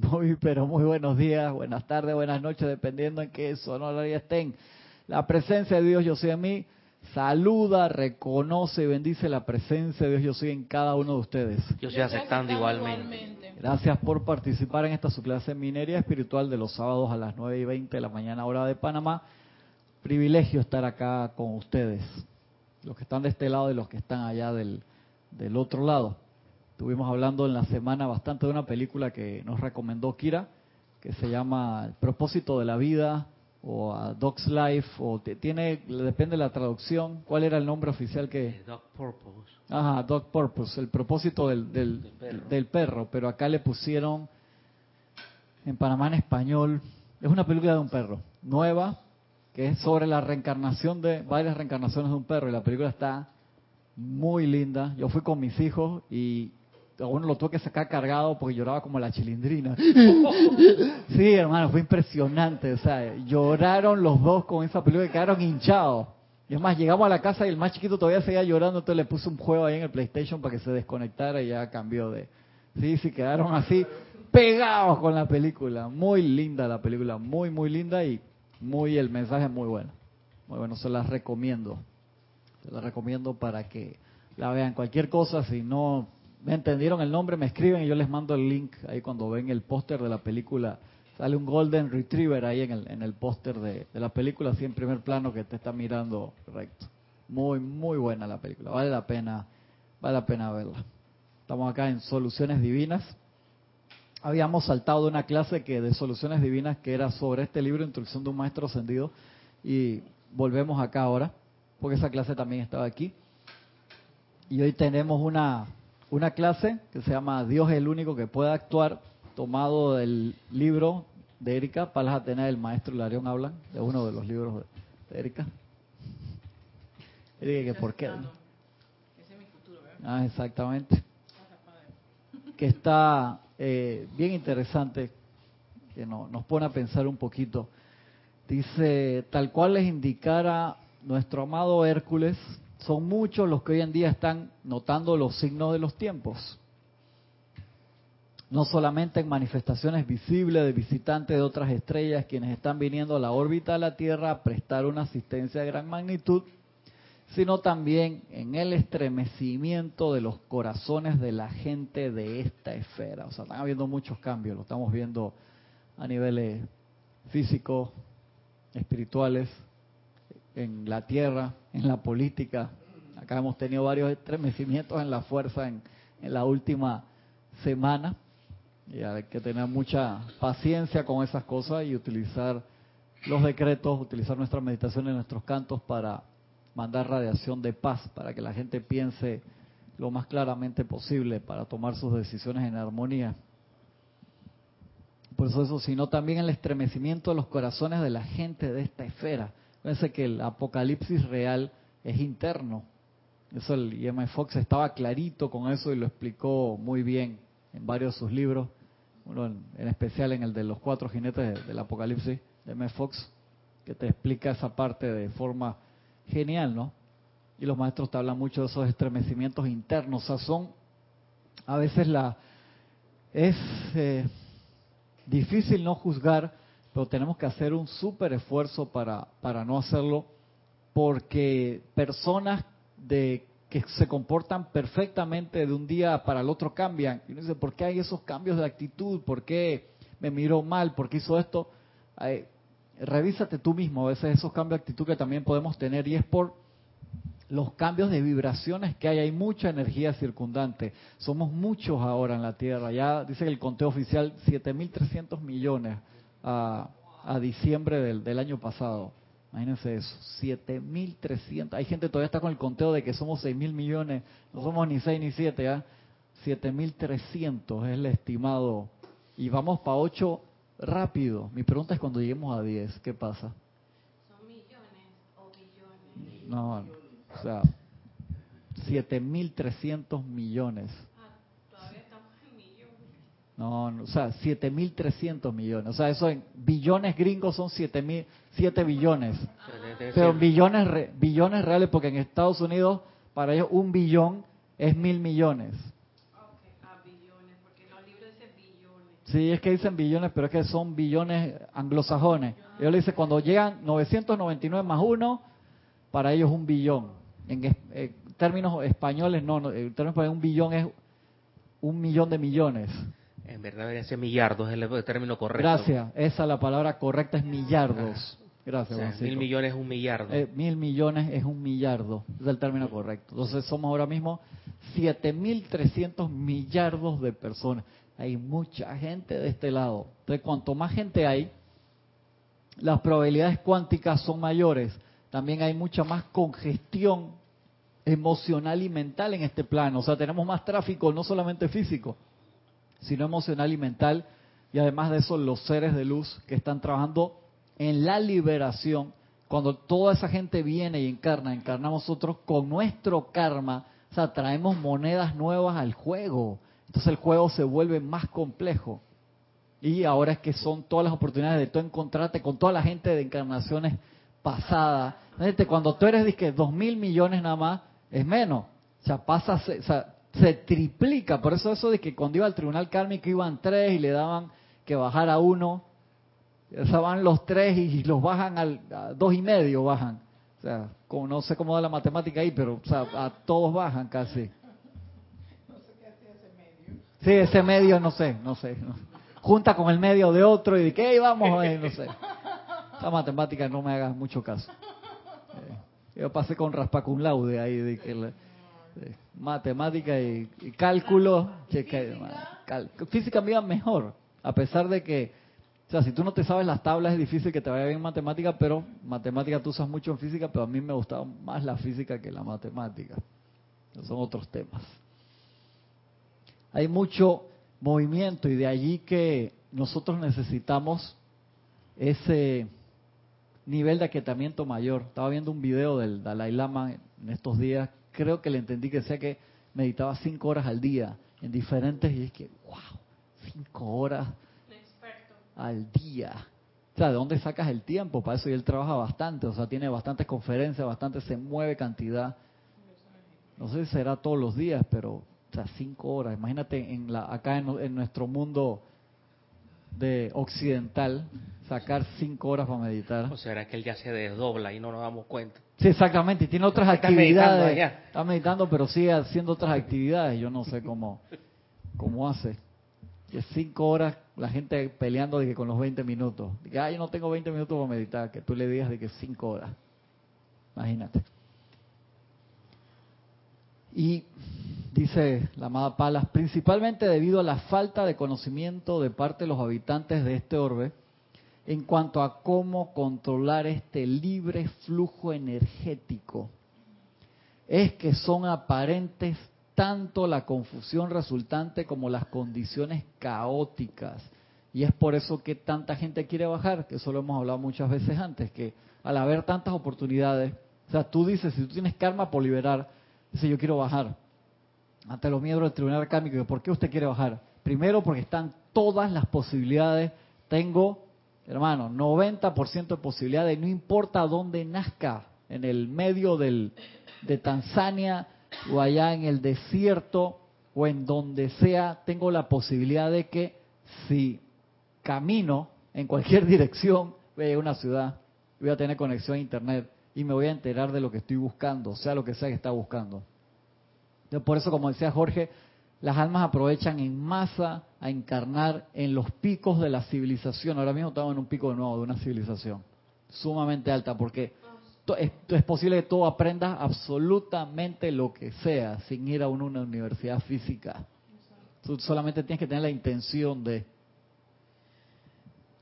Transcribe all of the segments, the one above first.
Muy, pero muy buenos días, buenas tardes, buenas noches, dependiendo en qué sonoraria estén. La presencia de Dios, yo soy en mí, saluda, reconoce y bendice la presencia de Dios, yo soy en cada uno de ustedes. Yo estoy aceptando igualmente. Gracias por participar en esta su clase minería espiritual de los sábados a las 9 y 20 de la mañana hora de Panamá. Privilegio estar acá con ustedes, los que están de este lado y los que están allá del, del otro lado. Estuvimos hablando en la semana bastante de una película que nos recomendó Kira, que se llama El propósito de la vida o a Dog's Life, o tiene, depende de la traducción. ¿Cuál era el nombre oficial que? Eh, Dog Purpose. Ajá, Dog Purpose, el propósito del, del, perro. del perro, pero acá le pusieron en Panamá en español. Es una película de un perro, nueva, que es sobre la reencarnación de varias reencarnaciones de un perro, y la película está muy linda. Yo fui con mis hijos y a uno lo tuve que sacar cargado porque lloraba como la chilindrina. Sí, hermano, fue impresionante. O sea, lloraron los dos con esa película y quedaron hinchados. Y es más, llegamos a la casa y el más chiquito todavía seguía llorando, entonces le puse un juego ahí en el PlayStation para que se desconectara y ya cambió de... Sí, sí, quedaron así pegados con la película. Muy linda la película, muy, muy linda y muy el mensaje es muy bueno. Muy bueno, se las recomiendo. Se las recomiendo para que la vean. Cualquier cosa, si no me entendieron el nombre, me escriben y yo les mando el link ahí cuando ven el póster de la película. Sale un Golden Retriever ahí en el, en el póster de, de la película, así en primer plano que te está mirando recto. Muy, muy buena la película. Vale la pena, vale la pena verla. Estamos acá en Soluciones Divinas. Habíamos saltado de una clase que de Soluciones Divinas que era sobre este libro, Instrucción de un Maestro Ascendido, y volvemos acá ahora, porque esa clase también estaba aquí. Y hoy tenemos una una clase que se llama Dios es el único que puede actuar, tomado del libro de Erika, Palas Atenas del maestro Larión hablan, de uno de los libros de Erika. Erika, que por qué. Ese es mi futuro, ¿verdad? Ah, exactamente. Que está eh, bien interesante, que no, nos pone a pensar un poquito. Dice, tal cual les indicara nuestro amado Hércules, son muchos los que hoy en día están notando los signos de los tiempos. No solamente en manifestaciones visibles de visitantes de otras estrellas, quienes están viniendo a la órbita de la Tierra a prestar una asistencia de gran magnitud, sino también en el estremecimiento de los corazones de la gente de esta esfera. O sea, están habiendo muchos cambios, lo estamos viendo a niveles físicos, espirituales, en la tierra, en la política. Acá hemos tenido varios estremecimientos en la fuerza en, la última semana. Y hay que tener mucha paciencia con esas cosas y utilizar los decretos, utilizar nuestra meditación nuestros cantos para mandar radiación de paz, para que la gente piense lo más claramente posible, para tomar sus decisiones en armonía. Por eso eso, sino también el estremecimiento de los corazones de la gente de esta esfera. Fíjense que el apocalipsis real es interno. Eso el I.M. Fox estaba clarito con eso y lo explicó muy bien en varios de sus libros. Uno en, especial en el de los cuatro jinetes de- del apocalipsis de M. Fox, que te explica esa parte de forma genial, ¿no? Y los maestros te hablan mucho de esos estremecimientos internos. O sea, son a veces la... Es eh, difícil no juzgar, pero tenemos que hacer un súper esfuerzo para, para no hacerlo, porque personas de que se comportan perfectamente de un día para el otro cambian. Y uno dice, ¿por qué hay esos cambios de actitud? ¿Por qué me miró mal? ¿Por qué hizo esto? Ay, revísate tú mismo, a veces esos cambios de actitud que también podemos tener, y es por los cambios de vibraciones que hay, hay mucha energía circundante. Somos muchos ahora en la Tierra. Ya dice que el conteo oficial 7.300 millones a, a diciembre del, del año pasado. Imagínense eso, 7.300. Hay gente que todavía está con el conteo de que somos 6.000 millones, no somos ni 6 ni 7, ¿ya? 7.300 es el estimado. Y vamos para 8 rápido. Mi pregunta es cuando lleguemos a 10, ¿qué pasa? ¿Son millones o billones? No, o sea, 7.300 millones. Ah, todavía estamos en millones. No, no, o sea, 7.300 millones. O sea, eso en billones gringos son 7.000, 7 billones. Pero billones, re- billones reales, porque en Estados Unidos, para ellos, un billón es mil millones. Ok, a billones, porque los libros dicen billones. Sí, es que dicen billones, pero es que son billones anglosajones. Ellos le dicen, cuando llegan 999 más uno, para ellos un billón. En es- eh, términos españoles, no, no, en términos españoles un billón es un millón de millones. En verdad debería ser millardos, es el término correcto. Gracias, esa la palabra correcta es millardos. O Gracias, sea, mil millones es un millardo. Eh, mil millones es un millardo, es el término correcto. Entonces somos ahora mismo 7.300 millardos de personas. Hay mucha gente de este lado. Entonces, cuanto más gente hay, las probabilidades cuánticas son mayores. También hay mucha más congestión emocional y mental en este plano. O sea, tenemos más tráfico, no solamente físico, sino emocional y mental. Y además de eso, los seres de luz que están trabajando en la liberación. Cuando toda esa gente viene y encarna, encarnamos nosotros con nuestro karma, o sea, traemos monedas nuevas al juego. Entonces el juego se vuelve más complejo. Y ahora es que son todas las oportunidades de tú encontrarte con toda la gente de encarnaciones pasadas. Cuando tú eres, que dos mil millones nada más, es menos. O sea, pasa, se triplica. Por eso eso de que cuando iba al tribunal kármico iban tres y le daban que bajar a uno, sea, van los tres y los bajan al a dos y medio bajan. O sea, como, no sé cómo da la matemática ahí, pero o sea, a todos bajan casi. Sí, ese medio no sé, no sé. no. Junta con el medio de otro y de que "Hey, vamos, eh", no sé. Esa matemática no me hagas mucho caso. Eh, yo pasé con raspa cum laude ahí de que la- matemática y, y cálculo, che, que- cal- física me iba mejor, a pesar de que, o sea, si tú no te sabes las tablas es difícil que te vaya bien en matemática, pero matemática tú usas mucho en física, pero a mí me gustaba más la física que la matemática. Esos son otros temas hay mucho movimiento y de allí que nosotros necesitamos ese nivel de aquietamiento mayor. Estaba viendo un video del Dalai Lama en estos días, creo que le entendí que decía que meditaba cinco horas al día en diferentes y es que, wow, cinco horas al día. O sea, ¿de dónde sacas el tiempo para eso? Y él trabaja bastante, o sea, tiene bastantes conferencias, bastante, se mueve cantidad. No sé si será todos los días, pero, o sea, cinco horas. Imagínate en la, acá en, en nuestro mundo de occidental, sacar cinco horas para meditar. O será que él ya se desdobla y no nos damos cuenta. Sí, exactamente, y tiene otras Está meditando actividades. allá. Está meditando, pero sigue haciendo otras actividades. Yo no sé cómo, cómo hace. Que cinco horas la gente peleando de que con los 20 minutos. De que, ah, yo no tengo 20 minutos para meditar. Que tú le digas de que cinco horas. Imagínate. Y dice la amada Palas, principalmente debido a la falta de conocimiento de parte de los habitantes de este orbe en cuanto a cómo controlar este libre flujo energético, es que son aparentes tanto la confusión resultante como las condiciones caóticas. Y es por eso que tanta gente quiere bajar, que eso lo hemos hablado muchas veces antes, que al haber tantas oportunidades, o sea, tú dices, si tú tienes karma por liberar, dices, yo quiero bajar. Ante los miembros del Tribunal Kármico, ¿por qué usted quiere bajar? Primero, porque están todas las posibilidades. Tengo, hermano, 90% de posibilidades, no importa dónde nazca, en el medio del, de Tanzania o allá en el desierto o en donde sea, tengo la posibilidad de que si camino en cualquier dirección, voy a a una ciudad, voy a tener conexión a internet y me voy a enterar de lo que estoy buscando, sea lo que sea que está buscando. Por eso, como decía Jorge, las almas aprovechan en masa a encarnar en los picos de la civilización. Ahora mismo estamos en un pico de nuevo de una civilización sumamente alta, porque es, posible que tú aprendas absolutamente lo que sea sin ir a una, una universidad física. Tú solamente tienes que tener la intención de...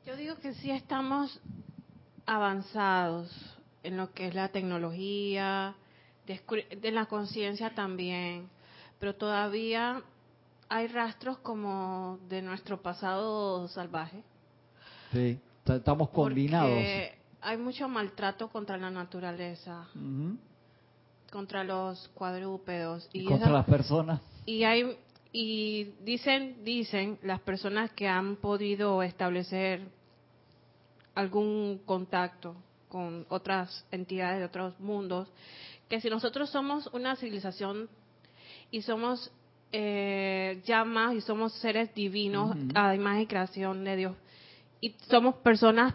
Yo digo que sí estamos avanzados en lo que es la tecnología, de la conciencia también, pero todavía hay rastros como de nuestro pasado salvaje. Sí, estamos combinados. Porque hay mucho maltrato contra la naturaleza, contra los cuadrúpedos y Contra esas- las personas. y hay y dicen dicen las personas que han podido establecer algún contacto con otras entidades de otros mundos que si nosotros somos una civilización y somos eh, llamas y somos seres divinos Ujú. a imagen y creación de Dios. Y somos personas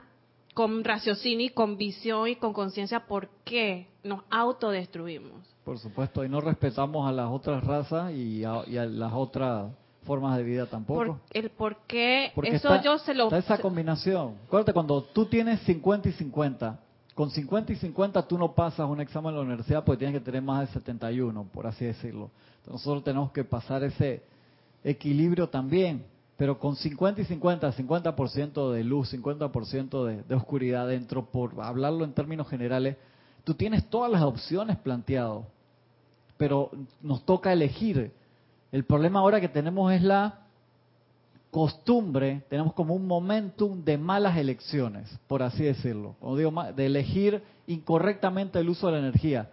con raciocinio y con visión y con conciencia. ¿Por qué nos autodestruimos? Por supuesto, y no respetamos a las otras razas y a, y a las otras formas de vida tampoco. Por, el por qué, Porque eso está, yo se lo... está esa combinación. Acuérdate, cuando tú tienes 50 y 50, con 50 y 50 tú no pasas un examen en la universidad porque tienes que tener más de 71, por así decirlo. Nosotros tenemos que pasar ese equilibrio también. Pero con 50 y 50, 50% de luz, 50% de, de oscuridad dentro, por hablarlo en términos generales, tú tienes todas las opciones planteadas. Pero nos toca elegir. El problema ahora que tenemos es la costumbre, tenemos como un momentum de malas elecciones, por así decirlo. Como digo, de elegir incorrectamente el uso de la energía.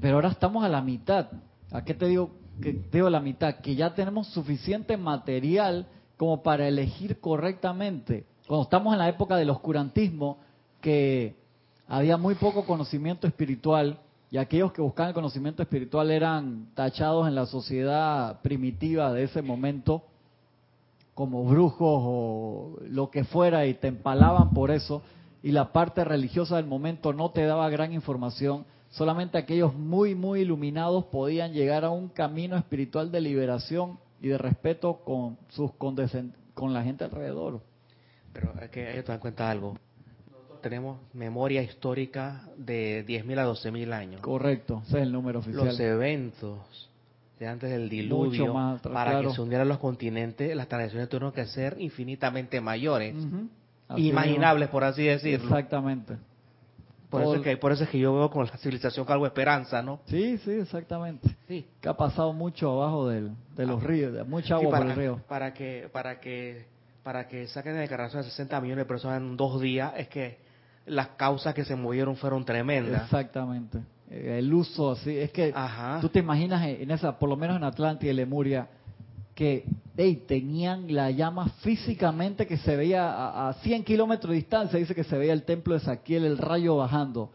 Pero ahora estamos a la mitad. ¿A qué te digo que te digo la mitad? Que ya tenemos suficiente material como para elegir correctamente. Cuando estamos en la época del oscurantismo, que había muy poco conocimiento espiritual y aquellos que buscaban el conocimiento espiritual eran tachados en la sociedad primitiva de ese momento como brujos o lo que fuera y te empalaban por eso y la parte religiosa del momento no te daba gran información, solamente aquellos muy muy iluminados podían llegar a un camino espiritual de liberación y de respeto con sus con la gente alrededor. Pero es que ellos te dan cuenta de algo. Nosotros tenemos memoria histórica de 10.000 a 12.000 años. Correcto, ese es el número oficial. Los eventos de antes del diluvio, más para claro. que se hundieran los continentes, las tradiciones tuvieron que ser infinitamente mayores. Así imaginables, por así decirlo. Exactamente. Por eso, es que, por eso es que yo veo con la civilización con algo de esperanza, ¿no? Sí, sí, exactamente. Sí. Que ha pasado mucho abajo del, de los ríos, de mucha Ah. Sí, agua por para, el río. para que para que para que saquen de declaración a 60 millones de personas en dos días es que las causas que se movieron fueron tremendas. Exactamente. Eh, El uso así, es que Ajá. tú te imaginas en esa, por lo menos en Atlántida y Lemuria, que ey, tenían la llama físicamente que se veía a, a 100 kilómetros de distancia, dice que se veía el templo de Saquiel, el rayo bajando.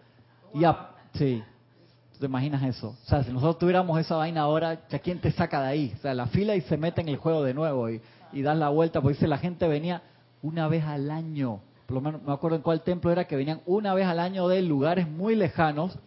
Y a- sí, ¿tú te imaginas eso? O sea, si nosotros tuviéramos esa vaina ahora, ¿ya quién te saca de ahí? O sea, la fila y se mete en el juego de nuevo y, y das la vuelta, porque dice la gente venía una vez al año. Por lo menos me acuerdo en cuál templo era que venían una vez al año de lugares muy lejanos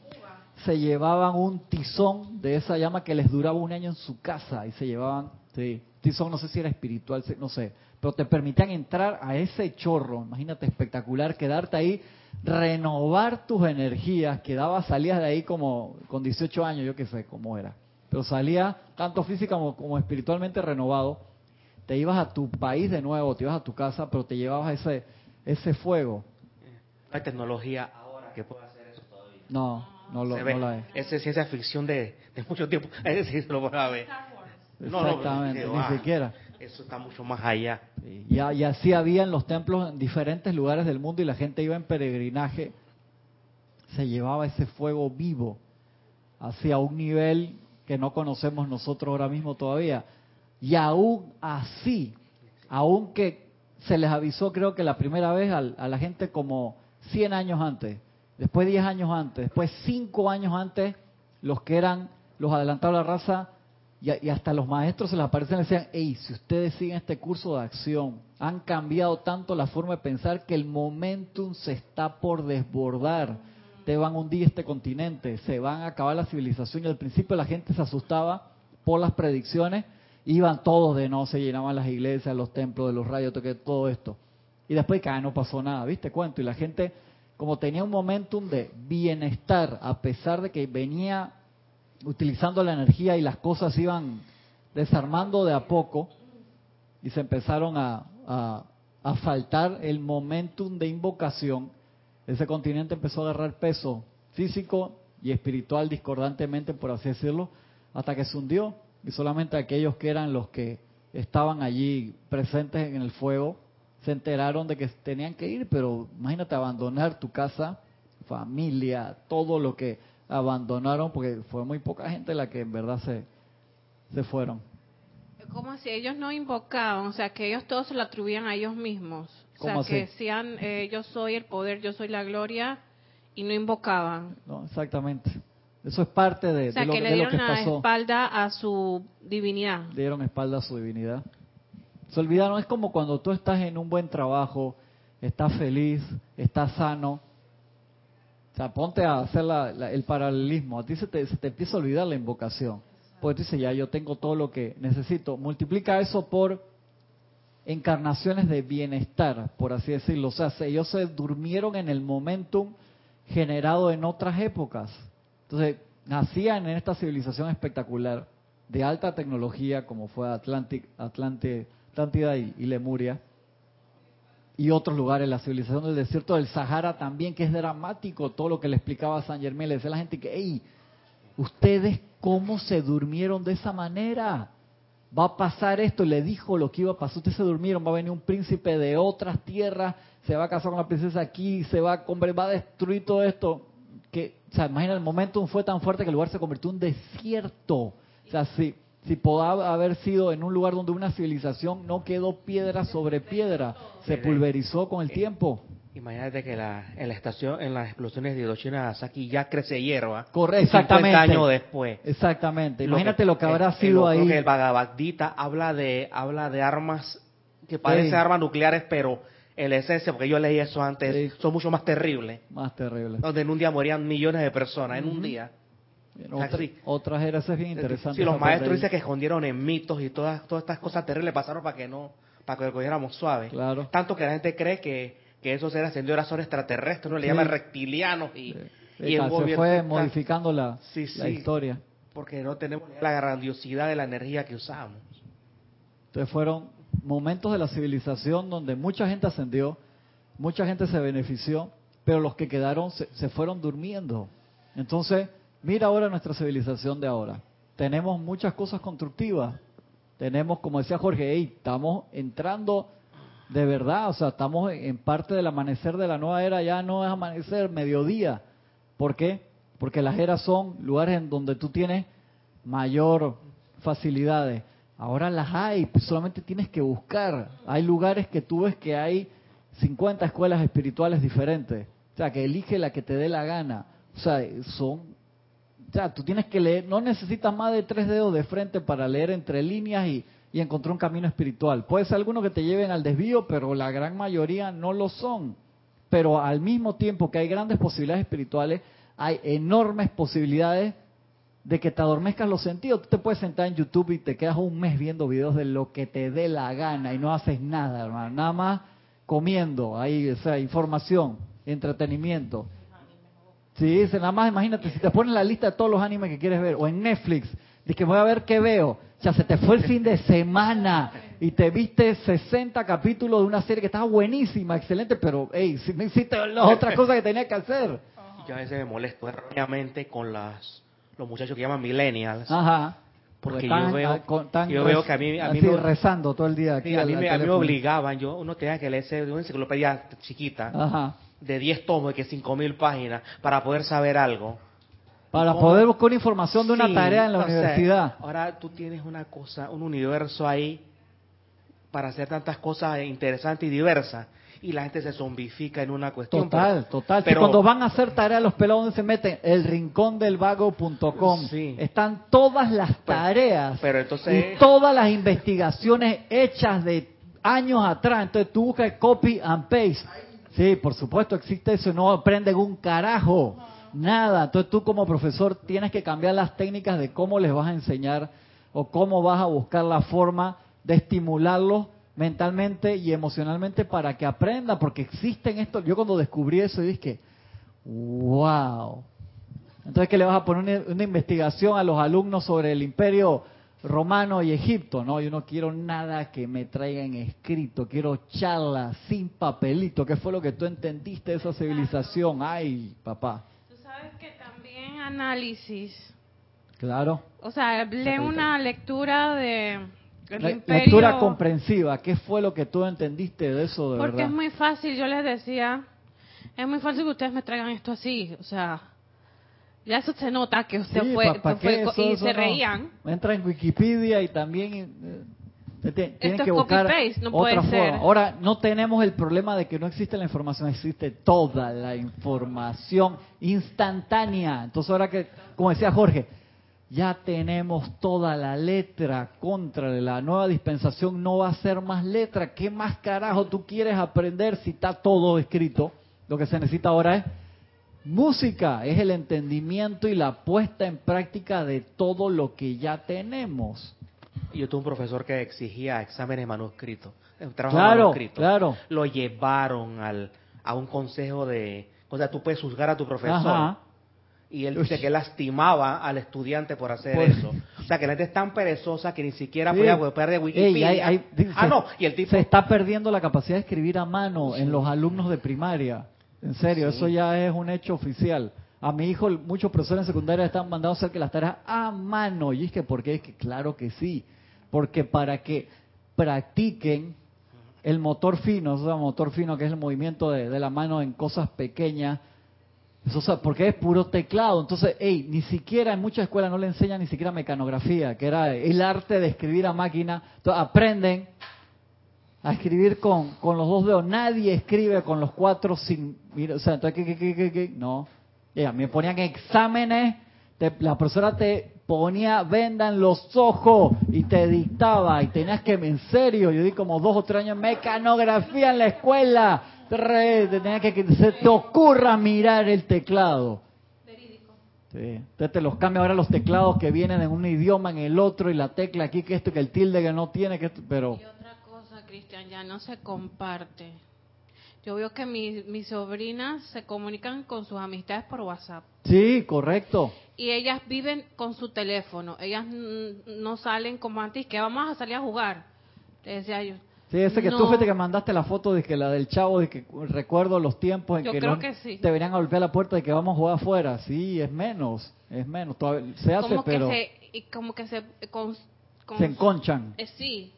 se llevaban un tizón de esa llama que les duraba un año en su casa y se llevaban, sí, tizón no sé si era espiritual, no sé, pero te permitían entrar a ese chorro, imagínate espectacular, quedarte ahí, renovar tus energías, quedaba, salías de ahí como con 18 años, yo qué sé cómo era, pero salía tanto física como, como espiritualmente renovado, te ibas a tu país de nuevo, te ibas a tu casa, pero te llevabas ese, ese fuego. Hay tecnología ahora que pueda hacer eso todavía. No, no, lo, no la es. Esa es ciencia ficción de, de mucho tiempo. Ese sí se lo van a ver. No, no, Exactamente, pero, ni ah, siquiera. Eso está mucho más allá. Sí, Y, a- y así había en los templos en diferentes lugares del mundo y la gente iba en peregrinaje, se llevaba ese fuego vivo hacia un nivel que no conocemos nosotros ahora mismo todavía. Y aún así, aunque se les avisó creo que la primera vez al- a, la gente como 100 años antes, después 10 años antes, después 5 años antes, los que eran los adelantados de la raza y, hasta los maestros se les aparecen y decían, hey, si ustedes siguen este curso de acción, han cambiado tanto la forma de pensar que el momentum se está por desbordar. Te van a hundir este continente, se van a acabar la civilización y al principio la gente se asustaba por las predicciones, iban todos de no, se llenaban las iglesias, los templos, de los rayos, todo esto. Y después que ah, no pasó nada, ¿viste? Cuento. Y la gente, como tenía un momentum de bienestar, a pesar de que venía utilizando la energía y las cosas iban desarmando de a poco y se empezaron a, a, a faltar el momentum de invocación, ese continente empezó a agarrar peso físico y espiritual discordantemente, por así decirlo, hasta que se hundió y solamente aquellos que eran los que estaban allí presentes en el fuego se enteraron de que tenían que ir, pero imagínate abandonar tu casa, familia, todo lo que abandonaron, porque fue muy poca gente la que en verdad se, se fueron. Como si ellos no invocaban, o sea, que ellos todos se lo atribuían a ellos mismos. O sea, ¿Cómo que decían, eh, yo soy el poder, yo soy la gloria, y no invocaban. No, exactamente. Eso es parte de, O sea, de lo, que le de lo dieron que la pasó. espalda a su divinidad. Dieron espalda a su divinidad. Se olvidaron, es como cuando tú estás en un buen trabajo, estás feliz, estás sano. O sea, ponte a hacer la- la- el paralelismo. A ti se te, se te empieza a olvidar la invocación. Porque tú dices, ya yo tengo todo lo que necesito. Multiplica eso por encarnaciones de bienestar, por así decirlo. O sea, se- ellos se durmieron en el momentum generado en otras épocas. Entonces, nacían en esta civilización espectacular de alta tecnología como fue Atlantic, Atlante, Atlántida y, y Lemuria y otros lugares, la civilización del desierto del Sahara también, que es dramático todo lo que le explicaba San Germán, le decía a la gente que, hey, ustedes cómo se durmieron de esa manera, va a pasar esto, le dijo lo que iba a pasar, ustedes se durmieron, va a venir un príncipe de otras tierras, se va a casar con la princesa aquí, se va a, hombre, va a destruir todo esto, que, o sea, imagina el momento fue tan fuerte que el lugar se convirtió en un desierto, o sea, si, si podía haber sido en un lugar donde una civilización no quedó piedra sobre piedra, se pulverizó con el tiempo. Imagínate que la, en la estación, en las explosiones de Hiroshima y Nagasaki ya crece hierba. Corre, 50 exactamente. años después. Exactamente. Lo Imagínate lo que habrá eh, sido lo- ahí. Lo que el Bhagavad Gita habla de, habla de armas que parecen Sí. armas nucleares, pero en la esencia, porque yo leí eso antes, Sí. son mucho más terribles. Más terrible. Donde en un día morían millones de personas, en un día. Otra-. Otras eras es bien interesante. Si los maestros dicen que escondieron en mitos y todas, todas estas cosas terribles pasaron para que no, para que lo cogiéramos suave. Claro. Tanto que la gente cree que, que esos seres ascendidos son extraterrestres, no le Sí. llaman reptilianos y, Sí. y el se gobierno fue modificando la, Sí, la historia. porque no tenemos la grandiosidad de la energía que usamos. Entonces fueron momentos de la civilización donde mucha gente ascendió, mucha gente se benefició, pero los que quedaron se, se fueron durmiendo. Entonces, mira ahora nuestra civilización de ahora. Tenemos muchas cosas constructivas. Tenemos, como decía Jorge, hey, estamos entrando de verdad, o sea, estamos en parte del amanecer de la nueva era, ya no es amanecer, mediodía. ¿Por qué? Porque las eras son lugares en donde tú tienes mayor facilidades. Ahora las hay, solamente tienes que buscar. Hay lugares que tú ves que hay 50 escuelas espirituales diferentes. O sea, que elige la que te dé la gana. O sea, son... O sea, tú tienes que leer, no necesitas más de tres dedos de frente para leer entre líneas y, y encontrar un camino espiritual. Puede ser algunos que te lleven al desvío, pero la gran mayoría no lo son. Pero al mismo tiempo que hay grandes posibilidades espirituales, hay enormes posibilidades de que te adormezcas los sentidos. Tú te puedes sentar en YouTube y te quedas un mes viendo videos de lo que te dé la gana y no haces nada, hermano. Nada más comiendo, ahí, o sea, información, entretenimiento. Sí, dice, nada más imagínate, si te pones la lista de todos los animes que quieres ver, o en Netflix, que voy a ver qué veo. O sea, se te fue el fin de semana y te viste 60 capítulos de una serie que estaba buenísima, excelente, pero, hey, si me hiciste las otras cosas que tenía que hacer. Y yo a veces me molesto erróneamente con las, los muchachos que llaman millennials. Ajá. Porque Están, yo veo- con- están yo veo que a mí- a mí así me- rezando todo el día aquí Sí, a, mí me, a mí me obligaban, yo uno tenía que leerse una enciclopedia chiquita Ajá. De 10 tomos de que 5000 páginas para poder saber algo. Para ¿Cómo? poder buscar información de una Sí, tarea en la sea, universidad. ahora tú tienes una cosa, un universo ahí para hacer tantas cosas interesantes y diversas y la gente se zombifica en una cuestión. Total, pero- total. Pero cuando van a hacer tarea los pelados se meten, el rincondelvago.com, Sí. están todas las tareas pero entonces- y todas las investigaciones hechas de años atrás. Entonces tú buscas copy and paste. Sí, por supuesto existe eso, no aprenden un carajo, nada. Entonces tú como profesor tienes que cambiar las técnicas de cómo les vas a enseñar o cómo vas a buscar la forma de estimularlos mentalmente y emocionalmente para que aprendan, porque existen estos. Yo cuando descubrí eso dije, wow. Entonces que le vas a poner una investigación a los alumnos sobre el imperio romano y Egipto, no, yo no quiero nada que me traigan escrito, quiero charlas sin papelito, ¿qué fue lo que tú entendiste de esa civilización? Ay, papá, Tú sabes que también análisis, claro. o sea, lee una lectura de Le- lectura comprensiva, ¿qué fue lo que tú entendiste de eso de porque verdad? es muy fácil, yo les decía, es muy fácil que ustedes me traigan esto así, o sea, ya eso se nota que usted Sí, fue, y eso se no. reían. Entra en Wikipedia y también... eh, Te- te- Tienen Esto que es buscar no otra puede forma. ser. Ahora, no tenemos el problema de que no existe la información, existe toda la información instantánea. Entonces, ahora que, como decía Jorge, ya tenemos toda la letra contra la nueva dispensación, no va a ser más letra. ¿Qué más carajo tú quieres aprender si está todo escrito? Lo que se necesita ahora es música, es el entendimiento y la puesta en práctica de todo lo que ya tenemos. Yo tuve un profesor que exigía exámenes manuscritos. un trabajo Claro, manuscrito. claro. Lo llevaron al, a un consejo de... O sea, tú puedes juzgar a tu profesor. Ajá. Y él dice que lastimaba al estudiante por hacer Pues- eso. O sea, que la gente es tan perezosa que ni siquiera Sí. podía copiar de Wikipedia. Ey, hay- hay- ah, no. Y el tipo... Se está perdiendo la capacidad de escribir a mano en los alumnos de primaria. En serio, Sí. eso ya es un hecho oficial. A mi hijo, muchos profesores en secundaria están mandando a hacer que las tareas a mano. Y es que, ¿por qué? Es que claro que sí. Porque para que practiquen el motor fino, o sea, motor fino que es el movimiento de, de la mano en cosas pequeñas, eso, o sea, porque es puro teclado. Entonces, hey, ni siquiera en muchas escuelas no le enseñan ni siquiera mecanografía, que era el arte de escribir a máquina. Entonces, aprenden a escribir con, con los dos dedos. Nadie escribe con los cuatro sin... Mira, o sea, entonces, ¿qué, qué, qué, qué? No. Ya, me ponían exámenes, te- la profesora te ponía venda en los ojos y te dictaba y tenías que, en serio, yo di como dos o tres años mecanografía en la escuela. Re, te tenía que, que se te ocurra mirar el teclado. Sí. Entonces te los cambia ahora los teclados que vienen en un idioma, en el otro, y la tecla aquí, que esto, que el tilde que no tiene, que esto, pero... Cristian, ya no se comparte. Yo veo que mi- mis sobrinas se comunican con sus amistades por WhatsApp. Sí, correcto. Y ellas viven con su teléfono. Ellas no salen como antes, que vamos a salir a jugar. Le decía yo. Sí, ese que tú No. fuiste que mandaste la foto de que la del chavo, de que recuerdo los tiempos en Yo que, creo no que sí. te venían a golpear la puerta de que vamos a jugar afuera. Sí, es menos, es menos. Todavía se hace, como pero que se, y como que se, con- con- se enconchan. eh, sí,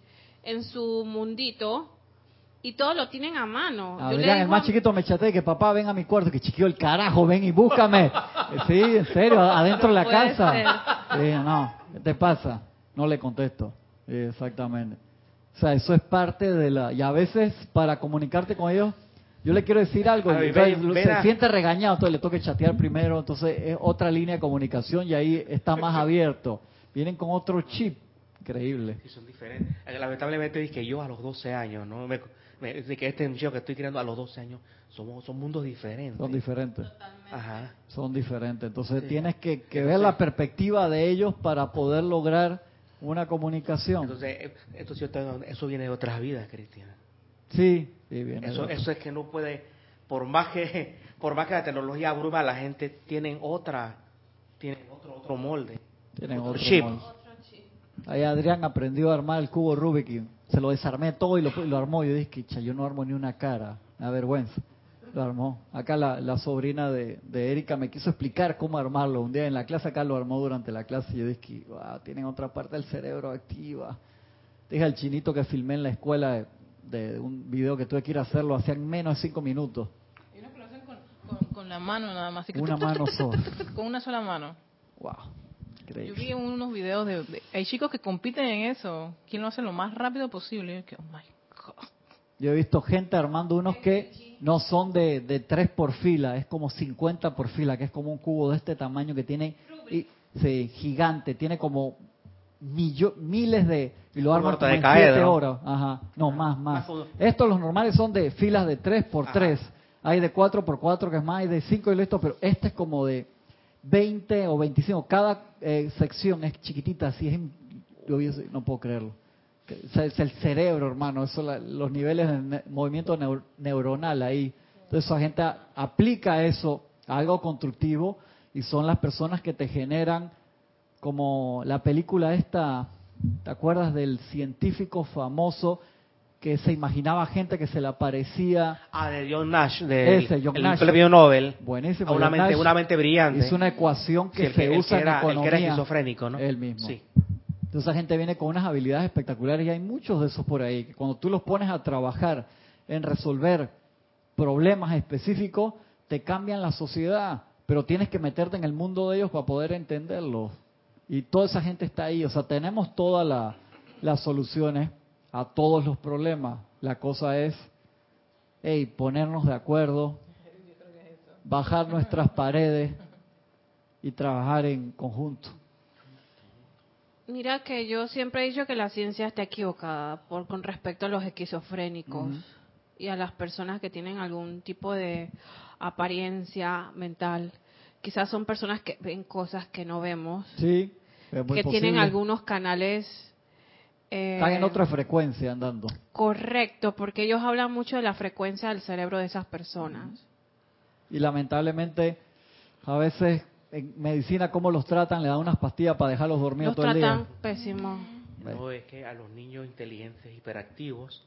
en su mundito y todo lo tienen a mano. Yo le el más a- chiquito me chatea que papá ven a mi cuarto, que chiquillo el carajo, ven y búscame. sí, en serio, adentro de la No casa. ser. Sí, no, ¿qué te pasa? No le contesto. Sí, exactamente. O sea, eso es parte de la... Y a veces, para comunicarte con ellos, yo le quiero decir algo, ver, y entonces ven- se a- siente regañado, entonces le toca chatear primero, entonces es otra línea de comunicación y ahí está más abierto. Vienen con otro chip. Increíble. Sí, son diferentes. Lamentablemente dije que yo a los 12 años, ¿no? Me, me- de que este niño que estoy creando a los 12 años, somos, son mundos diferentes. Son diferentes. Ajá. Son diferentes. Entonces Sí. tienes que, que Entonces- ver la perspectiva de ellos para poder lograr una comunicación. Entonces, está- eso viene de otras vidas, Cristian. sí, sí, bien. Eso, eso es que no puede, por más que, por más que la tecnología abruma la gente, tienen otra, tienen otro, otro molde. Tienen otro otro chip. molde. Ahí Adrián aprendió a armar el cubo Rubik y se lo desarmé todo y lo, y lo armó. Yo dije, "Cha, yo no armo ni una cara, una vergüenza. Lo armó. Acá la, la sobrina de, de Erika me quiso explicar cómo armarlo. Un día en la clase acá lo armó durante la clase y yo dije, wow, tienen otra parte del cerebro activa. Dije al chinito que filmé en la escuela de, de un video que tuve que ir a hacerlo, hacían menos de cinco minutos. Lo hacen con, con- con la mano nada más. así que Una mano sola. Con una sola mano. Wow, Yo vi unos videos de, de- Hay chicos que compiten en eso. ¿Quién lo hace lo más rápido posible? Yo que, oh my God. Yo he visto gente armando unos que no son de, de tres por fila, es como 50 por fila, que es como un cubo de este tamaño que tiene, y, sí, gigante, tiene como millo- miles de, y lo arman como en siete horas, ajá, no, más, más. Más. Estos los normales son de filas de tres por Ajá. tres, hay de cuatro por cuatro que es más, hay de cinco y listo, pero este es como de 20 o 25, cada eh, sección es chiquitita, así es, yo no puedo creerlo. Es el cerebro, hermano, eso la- los niveles de movimiento neur- neuronal ahí. Entonces esa gente aplica eso a algo constructivo y son las personas que te generan como la película esta, ¿te acuerdas del científico famoso que se imaginaba gente que se le aparecía? Ah, de John Nash, de Ese, John el Nash. premio Nobel. Buenísimo. Una mente, Nash una mente brillante. Es una ecuación Sí, que se el usa era, en economía. El que era esquizofrénico, ¿no? Él mismo. Sí. Entonces esa gente viene con unas habilidades espectaculares y hay muchos de esos por ahí, que cuando tú los pones a trabajar en resolver problemas específicos, te cambian la sociedad, pero tienes que meterte en el mundo de ellos para poder entenderlos. Y toda esa gente está ahí, o sea, tenemos todas la- las soluciones. A todos los problemas. La cosa es, hey, ponernos de acuerdo, bajar nuestras paredes y trabajar en conjunto. Mira que yo siempre he dicho que la ciencia está equivocada por con respecto a los esquizofrénicos y a las personas que tienen algún tipo de apariencia mental. Quizás son personas que ven cosas que no vemos, Sí, que tienen algunos canales eh, Están en otra frecuencia andando. correcto, porque ellos hablan mucho de la frecuencia del cerebro de esas personas. Y lamentablemente, a veces en medicina, ¿cómo los tratan? Le dan unas pastillas para dejarlos dormidos Los todo el tratan día. pésimo. No, es que a los niños inteligentes, hiperactivos,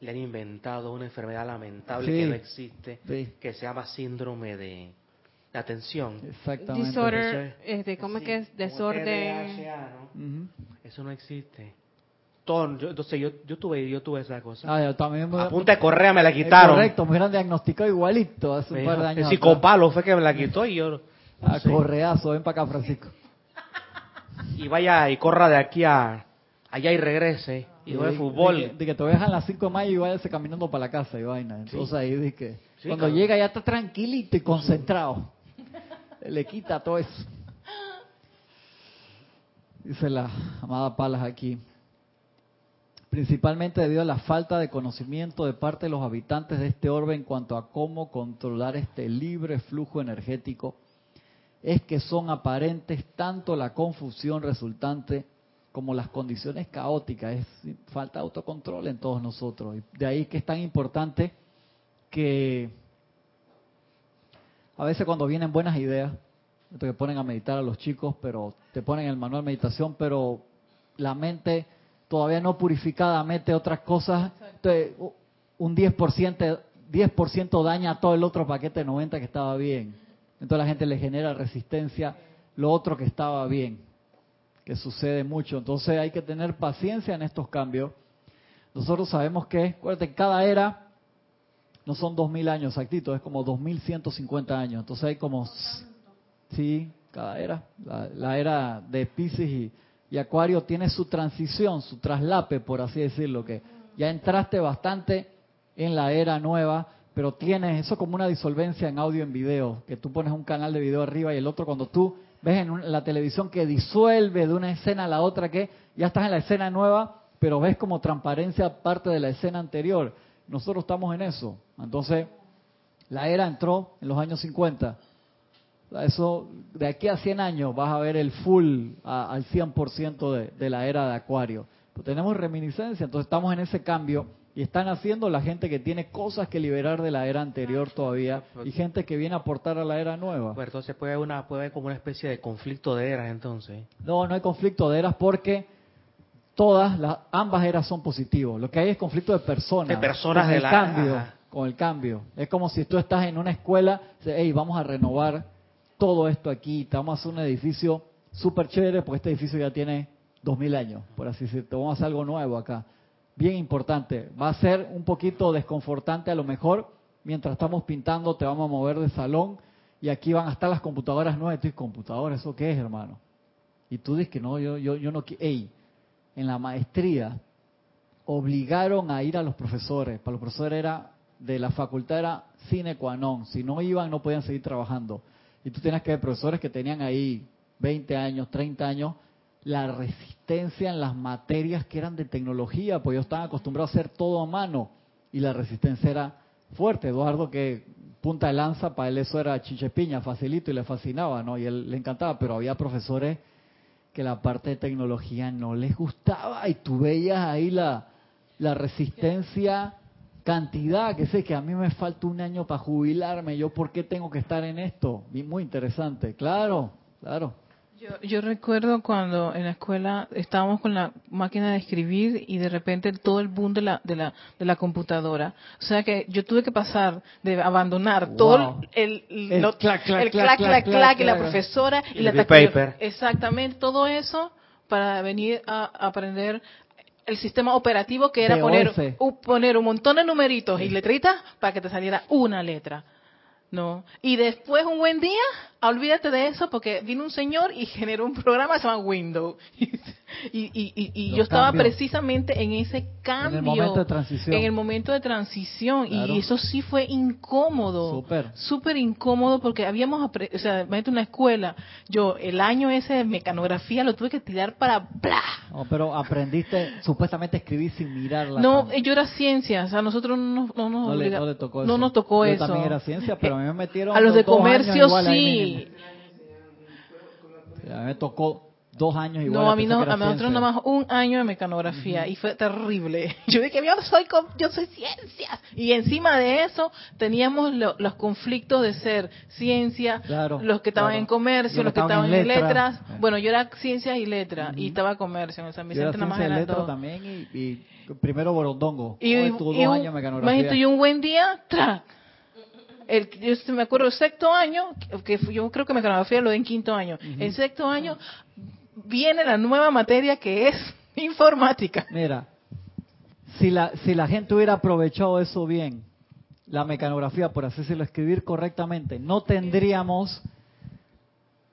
le han inventado una enfermedad lamentable Sí. que no existe, Sí, que se llama síndrome de, atención. exactamente. Disorder, es- este, ¿cómo es que es? como Desorden. TDAH, ¿no? Ujú. Eso no existe. Todo, yo- entonces yo, yo tuve yo tuve esa cosa. Ah, yo también me- A punta de correa me la quitaron. correcto, me hubieran diagnosticado igualito hace un par de años. el psicopalo fue que me la quitó y yo A Sí. correazo, ven para acá, Francisco. y vaya y corra de aquí a allá y regrese y juegue fútbol. De, que- de que te dejan las 5 de mayo y váyase caminando para la casa y vaina. Entonces ahí de que Sí, cuando cabrón. llega ya está tranquilito y concentrado. Le quita todo eso. Dice la amada Palas aquí. Principalmente debido a la falta de conocimiento de parte de los habitantes de este orbe en cuanto a cómo controlar este libre flujo energético, es que son aparentes tanto la confusión resultante como las condiciones caóticas. Es falta de autocontrol en todos nosotros. Y de ahí que es tan importante que a veces cuando vienen buenas ideas, te ponen a meditar a los chicos, pero te ponen el manual de meditación, pero la mente todavía no purificada mete otras cosas, entonces, un 10%, 10 daña todo el otro paquete 90 que estaba bien. Entonces la gente le genera resistencia lo otro que estaba bien, que sucede mucho. Entonces hay que tener paciencia en estos cambios. Nosotros sabemos que, acuérdate, cada era no son 2000 años exactitos, es como 2150 años. Entonces hay como Sí, cada era. La, la era de Pisces y, y Acuario tiene su transición, su traslape, por así decirlo, que ya entraste bastante en la era nueva, pero tienes eso como una disolvencia en audio en video, que tú pones un canal de video arriba y el otro cuando tú ves en la televisión que disuelve de una escena a la otra, que ya estás en la escena nueva, pero ves como transparencia parte de la escena anterior. Nosotros estamos en eso. Entonces, la era entró en los años 50. Eso, de aquí a 100 años vas a ver el full a- al 100% de, de la era de Acuario. Pero tenemos reminiscencia, entonces estamos en ese cambio y están haciendo la gente que tiene cosas que liberar de la era anterior todavía y gente que viene a aportar a la era nueva. Pues entonces puede haber una puede haber como una especie de conflicto de eras entonces. No, no hay conflicto de eras porque todas las ambas eras son positivos. Lo que hay es conflicto de personas. De personas con de el la- cambio, ajá. con el cambio. Es como si tú estás en una escuela, hey, vamos a renovar todo esto aquí, te vamos a hacer un edificio súper chévere porque este edificio ya tiene dos mil años, por así decirlo. Vamos a hacer algo nuevo acá. Bien importante. Va a ser un poquito desconfortante a lo mejor. Mientras estamos pintando, te vamos a mover de salón y aquí van a estar las computadoras nuevas. Y ¿computadoras? ¿Eso qué es, hermano? Y tú dices que no, yo, yo, yo no quiero. Ey, en la maestría obligaron a ir a los profesores. Para los profesores era, de la facultad era sine qua non. Si no iban, no podían seguir trabajando. Y tú tenías que ver profesores que tenían ahí 20 años, 30 años, la resistencia en las materias que eran de tecnología, pues ellos estaban acostumbrados a hacer todo a mano. Y la resistencia era fuerte. Eduardo, que punta de lanza, para él eso era chichepiña, facilito y le fascinaba, ¿no? Y él le encantaba, pero había profesores que la parte de tecnología no les gustaba y tú veías ahí la, la resistencia, cantidad, que sé que a mí me falta un año para jubilarme, yo por qué tengo que estar en esto, Y muy interesante, claro, claro. Yo, yo recuerdo cuando en la escuela estábamos con la máquina de escribir y de repente todo el boom de la, de la, de la computadora. O sea que yo tuve que pasar de abandonar Wow. todo el, el, El lo- clac, clac, el clac, clac, clac, clac, clac, y la clac. profesora y, Y la paper. Exactamente, todo eso para venir a aprender el sistema operativo que era poner, u- poner un montón de numeritos y letritas para que te saliera una letra. No. Y después, un buen día, olvídate de eso porque vino un señor y generó un programa que se llama Windows. y, y, y, y Los yo estaba cambios. precisamente en ese cambio. En el momento de transición. En el momento de transición. Claro. Y eso sí fue incómodo. Súper. Súper incómodo porque habíamos, o sea, imagínate una escuela. Yo, el año ese de mecanografía lo tuve que tirar para bla. No, pero aprendiste supuestamente a escribir sin mirar la No, yo era ciencia, o sea, nosotros no, nos- no, nos no, le, obliga- no le tocó no eso. nos tocó Yo eso. también era ciencia, pero a mí me metieron A los de comercio sí. A mí me tocó dos años igual. No, a mí no, era a nosotros ciencia. nada más un año de mecanografía y fue terrible. Yo dije, yo soy, yo soy ciencias. Y encima de eso teníamos lo- los conflictos de ser ciencia, Claro, los que estaban claro. en comercio, Los los que estaban en en letras. letras. Bueno, yo era ciencias y letras y estaba comercio en San era Vicente nada más letra dos. también y, y primero borondongo. Y, Hoy tuvo y dos un, años de mecanografía. imagínate, y un buen día. El, yo me acuerdo el sexto año, que yo creo que mecanografía lo de en quinto año. El sexto año viene la nueva materia que es informática. Mira, si la, si la gente hubiera aprovechado eso bien, la mecanografía, por así decirlo, escribir correctamente, no tendríamos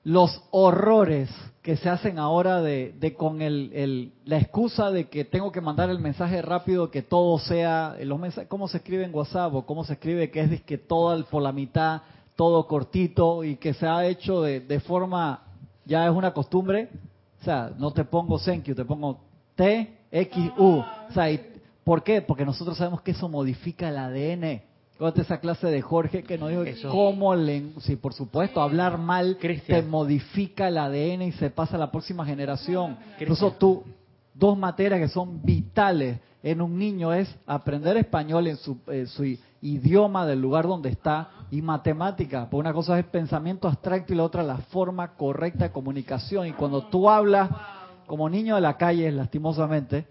los horrores que se hacen ahora de, de con el, la excusa de que tengo que mandar el mensaje rápido, que todo sea, los mensajes, cómo se escribe en WhatsApp o cómo se escribe que es que todo por la mitad, todo cortito y que se ha hecho de, de forma, ya es una costumbre, o sea, no te pongo thank you, te pongo T, X, U. O sea, y- ¿por qué? Porque nosotros sabemos que eso modifica el ADN. Esa clase de Jorge que nos dijo Eso. cómo le... Sí, por supuesto, hablar mal Cristian. te modifica el ADN y se pasa a la próxima generación. Cristian. Incluso tú, dos materias que son vitales en un niño es aprender español en su, eh, su idioma del lugar donde está y matemática. Porque una cosa es pensamiento abstracto y la otra la forma correcta de comunicación. Y cuando tú hablas como niño de la calle, lastimosamente,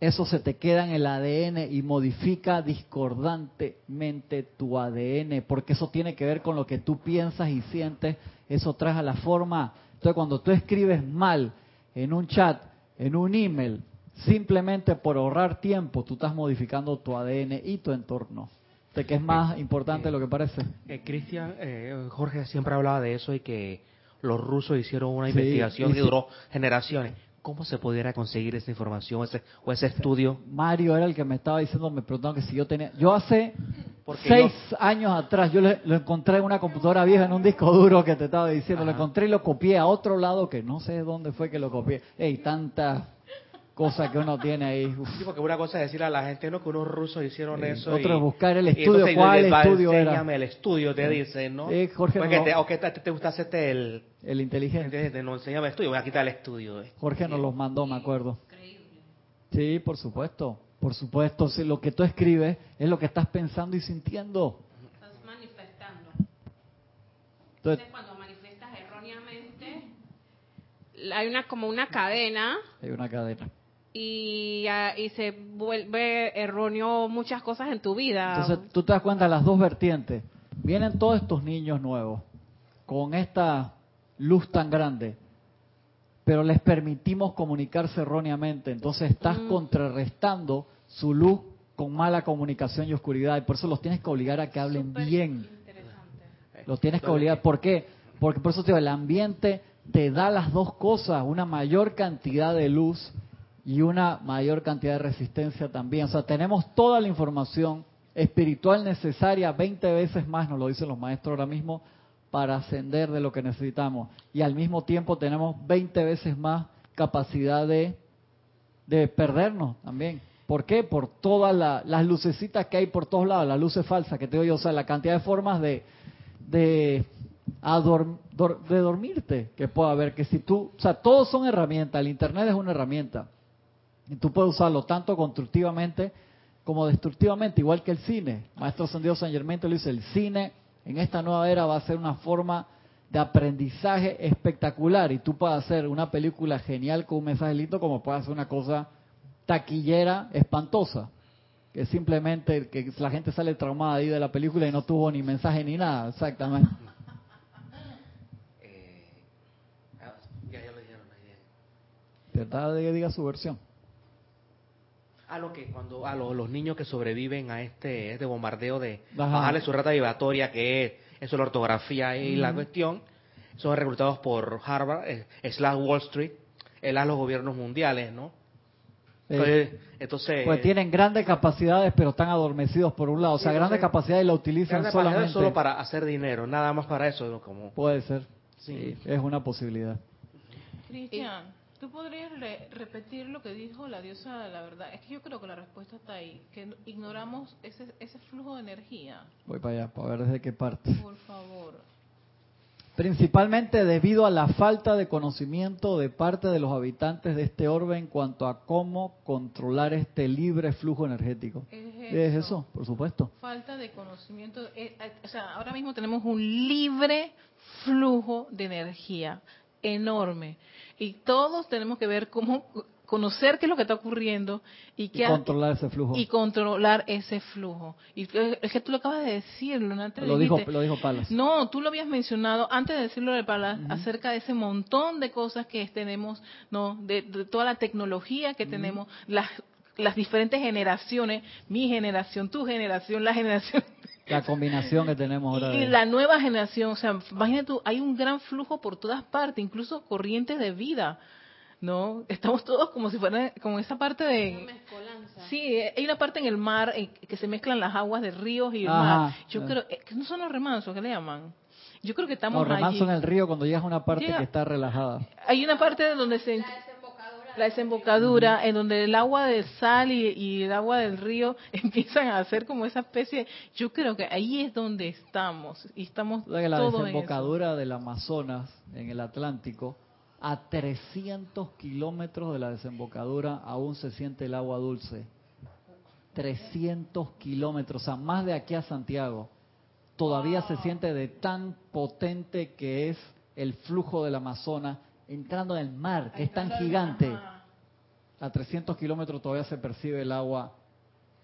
eso se te queda en el ADN y modifica discordantemente tu ADN, porque eso tiene que ver con lo que tú piensas y sientes, eso trae a la forma. Entonces, cuando tú escribes mal en un chat, en un email, simplemente por ahorrar tiempo, tú estás modificando tu ADN y tu entorno. De que es más importante de lo que parece. Eh, Cristian, eh, Jorge siempre hablaba de eso y que los rusos hicieron una Sí, investigación que sí. duró generaciones. ¿Cómo se pudiera conseguir esa información ese, o ese estudio? Mario era el que me estaba diciendo, me preguntaron que si yo tenía... Yo hace Porque seis años atrás, yo le- lo encontré en una computadora vieja, en un disco duro que te estaba diciendo, lo encontré y lo copié a otro lado que no sé dónde fue que lo copié. Ey, tantas cosas que uno tiene ahí. Uf. Sí, porque una cosa es decirle a la gente no que unos rusos hicieron Sí, eso. otro y- es buscar el y estudio, entonces cuál va, estudio era. Enséñame el estudio, te dicen, ¿no? Sí, Jorge no- te, o que te, te gusta hacerte el... El inteligente. Entonces, no, enséñame el estudio, voy a quitar el estudio. eh. Jorge nos los mandó, me acuerdo. Sí, por supuesto. Por supuesto, si lo que tú escribes es lo que estás pensando y sintiendo. Estás manifestando. Entonces, Entonces, cuando manifiestas erróneamente, hay una como una cadena hay una cadena. Y, ah, y se vuelve erróneo muchas cosas en tu vida. Entonces tú te das cuenta de las dos vertientes. Vienen todos estos niños nuevos con esta luz tan grande, pero les permitimos comunicarse erróneamente. Entonces estás Mm. contrarrestando su luz con mala comunicación y oscuridad. Y por eso los tienes que obligar a que hablen Súper bien. Los tienes que obligar. ¿Por qué? Porque por eso te digo, el ambiente te da las dos cosas, una mayor cantidad de luz y una mayor cantidad de resistencia también. O sea, tenemos toda la información espiritual necesaria, 20 veces más, nos lo dicen los maestros ahora mismo, para ascender de lo que necesitamos. Y al mismo tiempo tenemos 20 veces más capacidad de, de perdernos también. ¿Por qué? Por todas la- las lucecitas que hay por todos lados, las luces falsas que te digo yo, o sea, la cantidad de formas de, de, dor- de dormirte que pueda haber, que si tú, o sea, todos son herramientas, el Internet es una herramienta, y tú puedes usarlo tanto constructivamente como destructivamente, igual que el cine. Maestro Ascendido San Germain te lo dice, el cine en esta nueva era va a ser una forma de aprendizaje espectacular y tú puedes hacer una película genial con un mensaje lindo como puedes hacer una cosa taquillera espantosa que simplemente que la gente sale traumada ahí de la película y no tuvo ni mensaje ni nada, exactamente. Eh, ah, ya, ya lo dijeron ahí. ¿Verdad? De que diga su versión. A lo que cuando a lo- los niños que sobreviven a este, este bombardeo de Ajá. bajarle su rata vibratoria, que es eso la ortografía y la cuestión, son reclutados por Harvard, eh, slash Wall Street, el a los gobiernos mundiales, ¿no? Eh, Entonces, entonces pues tienen grandes capacidades, pero están adormecidos por un lado. O sea, grandes capacidades la utilizan grandes capacidades solamente. solo para hacer dinero, nada más para eso, ¿no? como Puede ser. Sí. Sí, es una posibilidad. Cristian, ¿tú podrías re- repetir lo que dijo la diosa de la verdad? Es que yo creo que la respuesta está ahí, que no- ignoramos ese, ese flujo de energía. Voy para allá, para ver desde qué parte. Por favor. Principalmente debido a la falta de conocimiento de parte de los habitantes de este orbe en cuanto a cómo controlar este libre flujo energético. Es Es eso. eso, por supuesto. Falta de conocimiento. eh, eh, o sea, ahora mismo tenemos un libre flujo de energía enorme. Y todos tenemos que ver cómo conocer qué es lo que está ocurriendo y controlar ese flujo. y controlar ese flujo. Y es que tú lo acabas de decir. Lo dijo, dijiste. lo dijo Palas. No, tú lo habías mencionado antes de decirlo de Palas acerca de ese montón de cosas que tenemos, no, de, de toda la tecnología que tenemos, las las diferentes generaciones, mi generación, tu generación, la generación La combinación que tenemos ahora. y de- la nueva generación, o sea, imagínate tú, hay un gran flujo por todas partes, incluso corrientes de vida, ¿no? Estamos todos como si fuera, como esa parte Una de... mezcolanza. Sí, hay una parte en el mar en que se mezclan las aguas de ríos y el Ajá, mar. Yo eh. creo, eh, que no son los remansos, ¿qué le llaman? Yo creo que No, estamos remanso en allí. el río cuando llegas a una parte Llega- que está relajada. Hay una parte donde se... La. La desembocadura, en donde el agua de sal y, y el agua del río empiezan a hacer como esa especie. Yo creo que ahí es donde estamos y estamos la todos en desembocadura del Amazonas en el Atlántico, a 300 kilómetros de la desembocadura aún se siente el agua dulce. 300 kilómetros, o sea, más de aquí a Santiago. Todavía se siente de tan potente que es el flujo del Amazonas entrando en el mar, que es tan gigante. A 300 kilómetros todavía se percibe el agua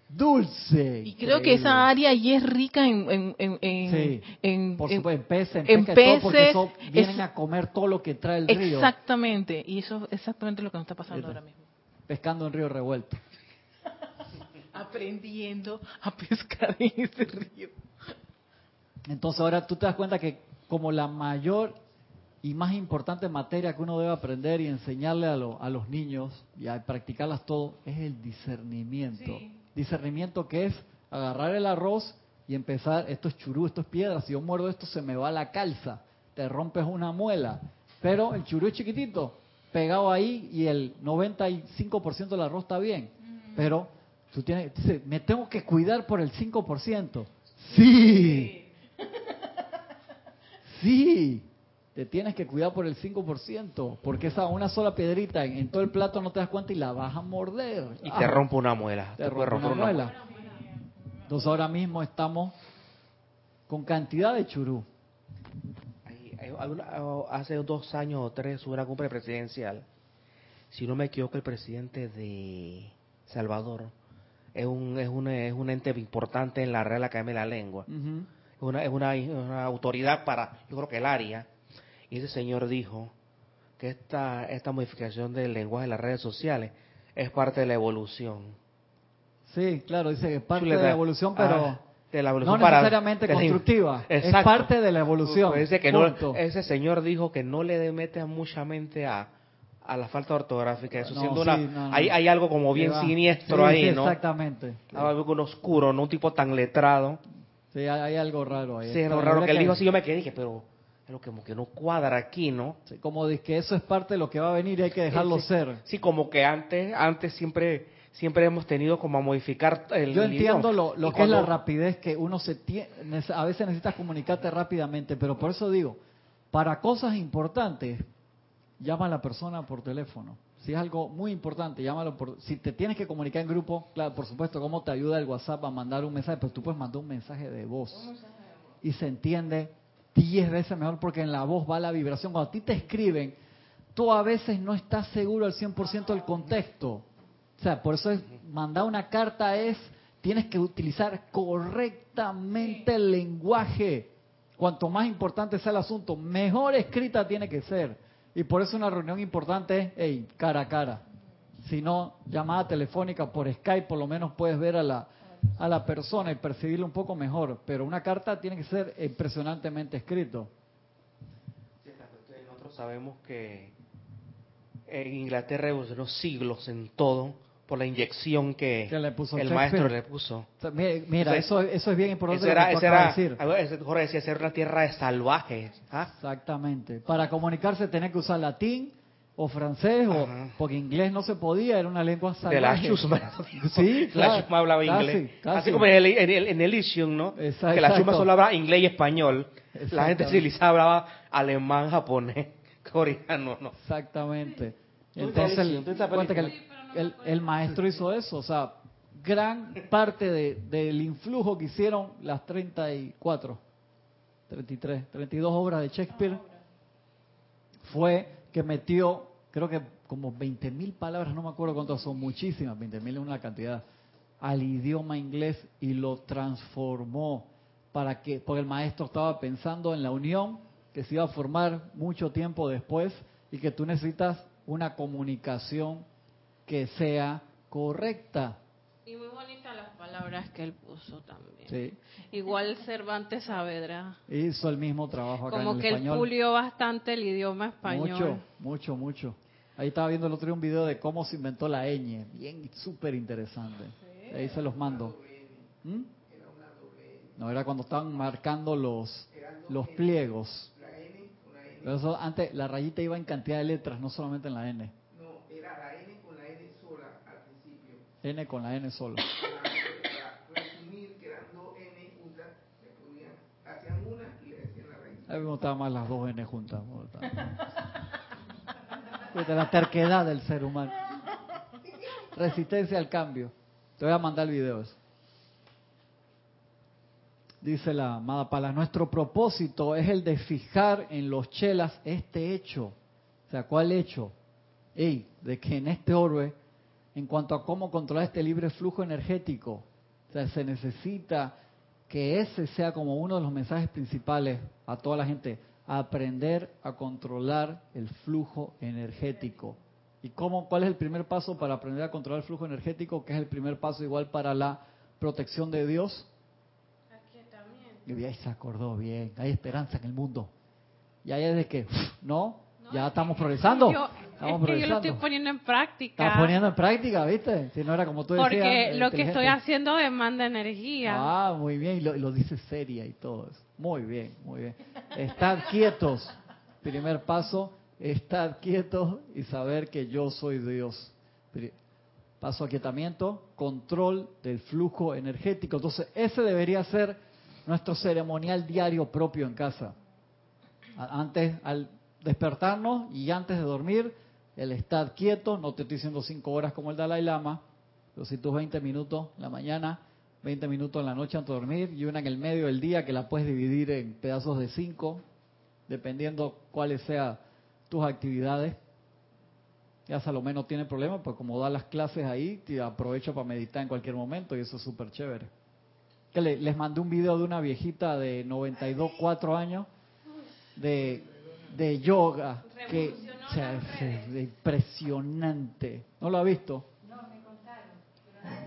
dulce. Y creo que esa área allí es rica en, en, en, en- Sí, en- Por supuesto, en peces, en, y todo, porque peces, eso vienen es- a comer todo lo que trae el río. exactamente. Y eso es exactamente lo que nos está pasando ahora mismo. Pescando en río revuelto. Aprendiendo a pescar en ese río. Entonces ahora tú te das cuenta que como la mayor y más importante materia que uno debe aprender y enseñarle a, lo- a los niños y a practicarlas todo es el discernimiento. Sí. Discernimiento que es agarrar el arroz y empezar, esto es churú, esto es piedra, si yo muerdo esto se me va la calza, te rompes una muela. Pero el churú es chiquitito, pegado ahí y el 95% del arroz está bien. Pero tú tienes, dice, me tengo que cuidar por el 5%. Sí. Sí, te tienes que cuidar por el 5%, porque esa una sola piedrita en, en todo el plato no te das cuenta y la vas a morder. y Ah, te rompe una muela. te te puede rompe romper una muela. Entonces ahora mismo estamos con cantidad de churú. Hay- hay alguna- oh, hace dos años o tres hubo una cumbre presidencial. Si no me equivoco, el presidente de Salvador es un, es un, es un ente importante en la Real Academia de la Lengua. Es una, es una, una autoridad para, yo creo que el área. Y ese señor dijo que esta, esta modificación del lenguaje de las redes sociales es parte de la evolución. Sí, claro, dice que es parte de la evolución, pero Ah, de la evolución no necesariamente constructiva. Es parte de la evolución. Pues dice que no, punto. ese señor dijo que no le metan mucha mente a, a la falta ortográfica. Eso No, siendo sí, una, no, no. Hay, hay algo como bien Sí, siniestro Sí, ahí, ¿no? Exactamente. Algo con oscuro, no un tipo tan letrado. Sí, hay, hay algo raro ahí. Sí, la raro que él dijo así, yo me quedé y dije, pero es lo que como que no cuadra aquí, ¿no? Sí, como de que eso es parte de lo que va a venir y hay que dejarlo Sí, ser. Sí, como que antes, antes siempre, siempre hemos tenido como a modificar el Yo entiendo idioma. lo, lo que es la cuando- rapidez que uno se tiene, a veces necesitas comunicarte rápidamente, pero por eso digo, para cosas importantes, llama a la persona por teléfono. Si es algo muy importante, llámalo por... Si te tienes que comunicar en grupo, claro, por supuesto, ¿cómo te ayuda el WhatsApp a mandar un mensaje? Pero tú puedes mandar un mensaje de voz. Y se entiende diez veces mejor porque en la voz va la vibración. Cuando a ti te escriben, tú a veces no estás seguro al 100% del contexto. O sea, por eso es, mandar una carta es, tienes que utilizar correctamente el lenguaje. Cuanto más importante sea el asunto, mejor escrita tiene que ser. Y por eso una reunión importante es, hey, cara a cara. Si no, llamada telefónica por Skype, por lo menos puedes ver a la, a la persona y percibirlo un poco mejor. Pero una carta tiene que ser impresionantemente escrito. nosotros sabemos que en Inglaterra evolucionó siglos en todo por la inyección que, Que le puso el Shakespeare. maestro le puso. O sea, mi- Mira, Entonces, eso, eso es bien importante Ese lo era, que era, decir. ver, Jorge decía, ser una tierra de salvajes. ¿ah? Exactamente. Para comunicarse tenía que usar latín o francés, o, porque inglés no se podía, era una lengua salvaje. De la chusma. Sí, claro. La chusma hablaba Casi, inglés. casi. Así como en el, en el, en Elysium, ¿no? Exacto. Que la chusma solo hablaba inglés y español. La gente civilizada hablaba alemán, japonés, coreano, ¿no? Exactamente. Entonces, el, que el, el maestro hizo eso, o sea, gran parte de- del influjo que hicieron las 34, 33, 32 obras de Shakespeare fue que metió, creo que como 20 mil palabras, no me acuerdo cuántas son, muchísimas, 20 mil es una cantidad, al idioma inglés y lo transformó para que, porque el maestro estaba pensando en la unión que se iba a formar mucho tiempo después y que tú necesitas una comunicación que sea correcta. Y muy bonitas las palabras que él puso también. Sí. Igual Cervantes Saavedra. Hizo el mismo trabajo acá Como en el que él español. pulió bastante el idioma español. Mucho, mucho, mucho. Ahí estaba viendo el otro día un video de cómo se inventó la ñ, bien súper interesante. Ahí se los mando. ¿Mm? No, era cuando estaban marcando los, los pliegos. Pero eso antes, la rayita iba en cantidad de letras, no solamente en la N. No, era la N con la N sola al principio. N con la N solo. Para resumir, que eran dos N juntas, le ponían, hacían una y le decían la raíz. A mí me gustaban más las dos N juntas. Fíjate la terquedad del ser humano. Resistencia al cambio. Te voy a mandar el video. eso. Dice la amada Pala, nuestro propósito es el de fijar en los chelas este hecho. O sea, ¿cuál hecho? Ey, de que en este orbe, en cuanto a cómo controlar este libre flujo energético, o sea, se necesita que ese sea como uno de los mensajes principales a toda la gente, aprender a controlar el flujo energético. ¿Y cómo, cuál es el primer paso para aprender a controlar el flujo energético? Que es el primer paso igual para la protección de Dios. Y ahí se acordó bien, hay esperanza en el mundo. Y ahí es de que, no, ya estamos progresando. Yo- estamos es que yo lo estoy poniendo en práctica. Estás poniendo en práctica, ¿viste? Si no era como tú decías. porque eh, lo que estoy haciendo demanda energía. Ah, muy bien, y lo, lo dice seria y todo eso. Muy bien, muy bien. Estad quietos. Primer paso, estar quietos y saber que yo soy Dios. Paso aquietamiento, control del flujo energético. Entonces, ese debería ser nuestro ceremonial diario propio en casa. Antes, al despertarnos y antes de dormir, el estar quieto, no te estoy diciendo cinco horas como el Dalai Lama, pero si tus 20 minutos en la mañana, 20 minutos en la noche antes de dormir y una en el medio del día que la puedes dividir en pedazos de cinco, dependiendo cuáles sean tus actividades. Ya Salomé no tiene problema, pues como da las clases ahí, te aprovecho para meditar en cualquier momento y eso es súper chévere. Que le- les mandé un video de una viejita de 92, 4 años de, de yoga que o sea, es, es impresionante. ¿No lo ha visto?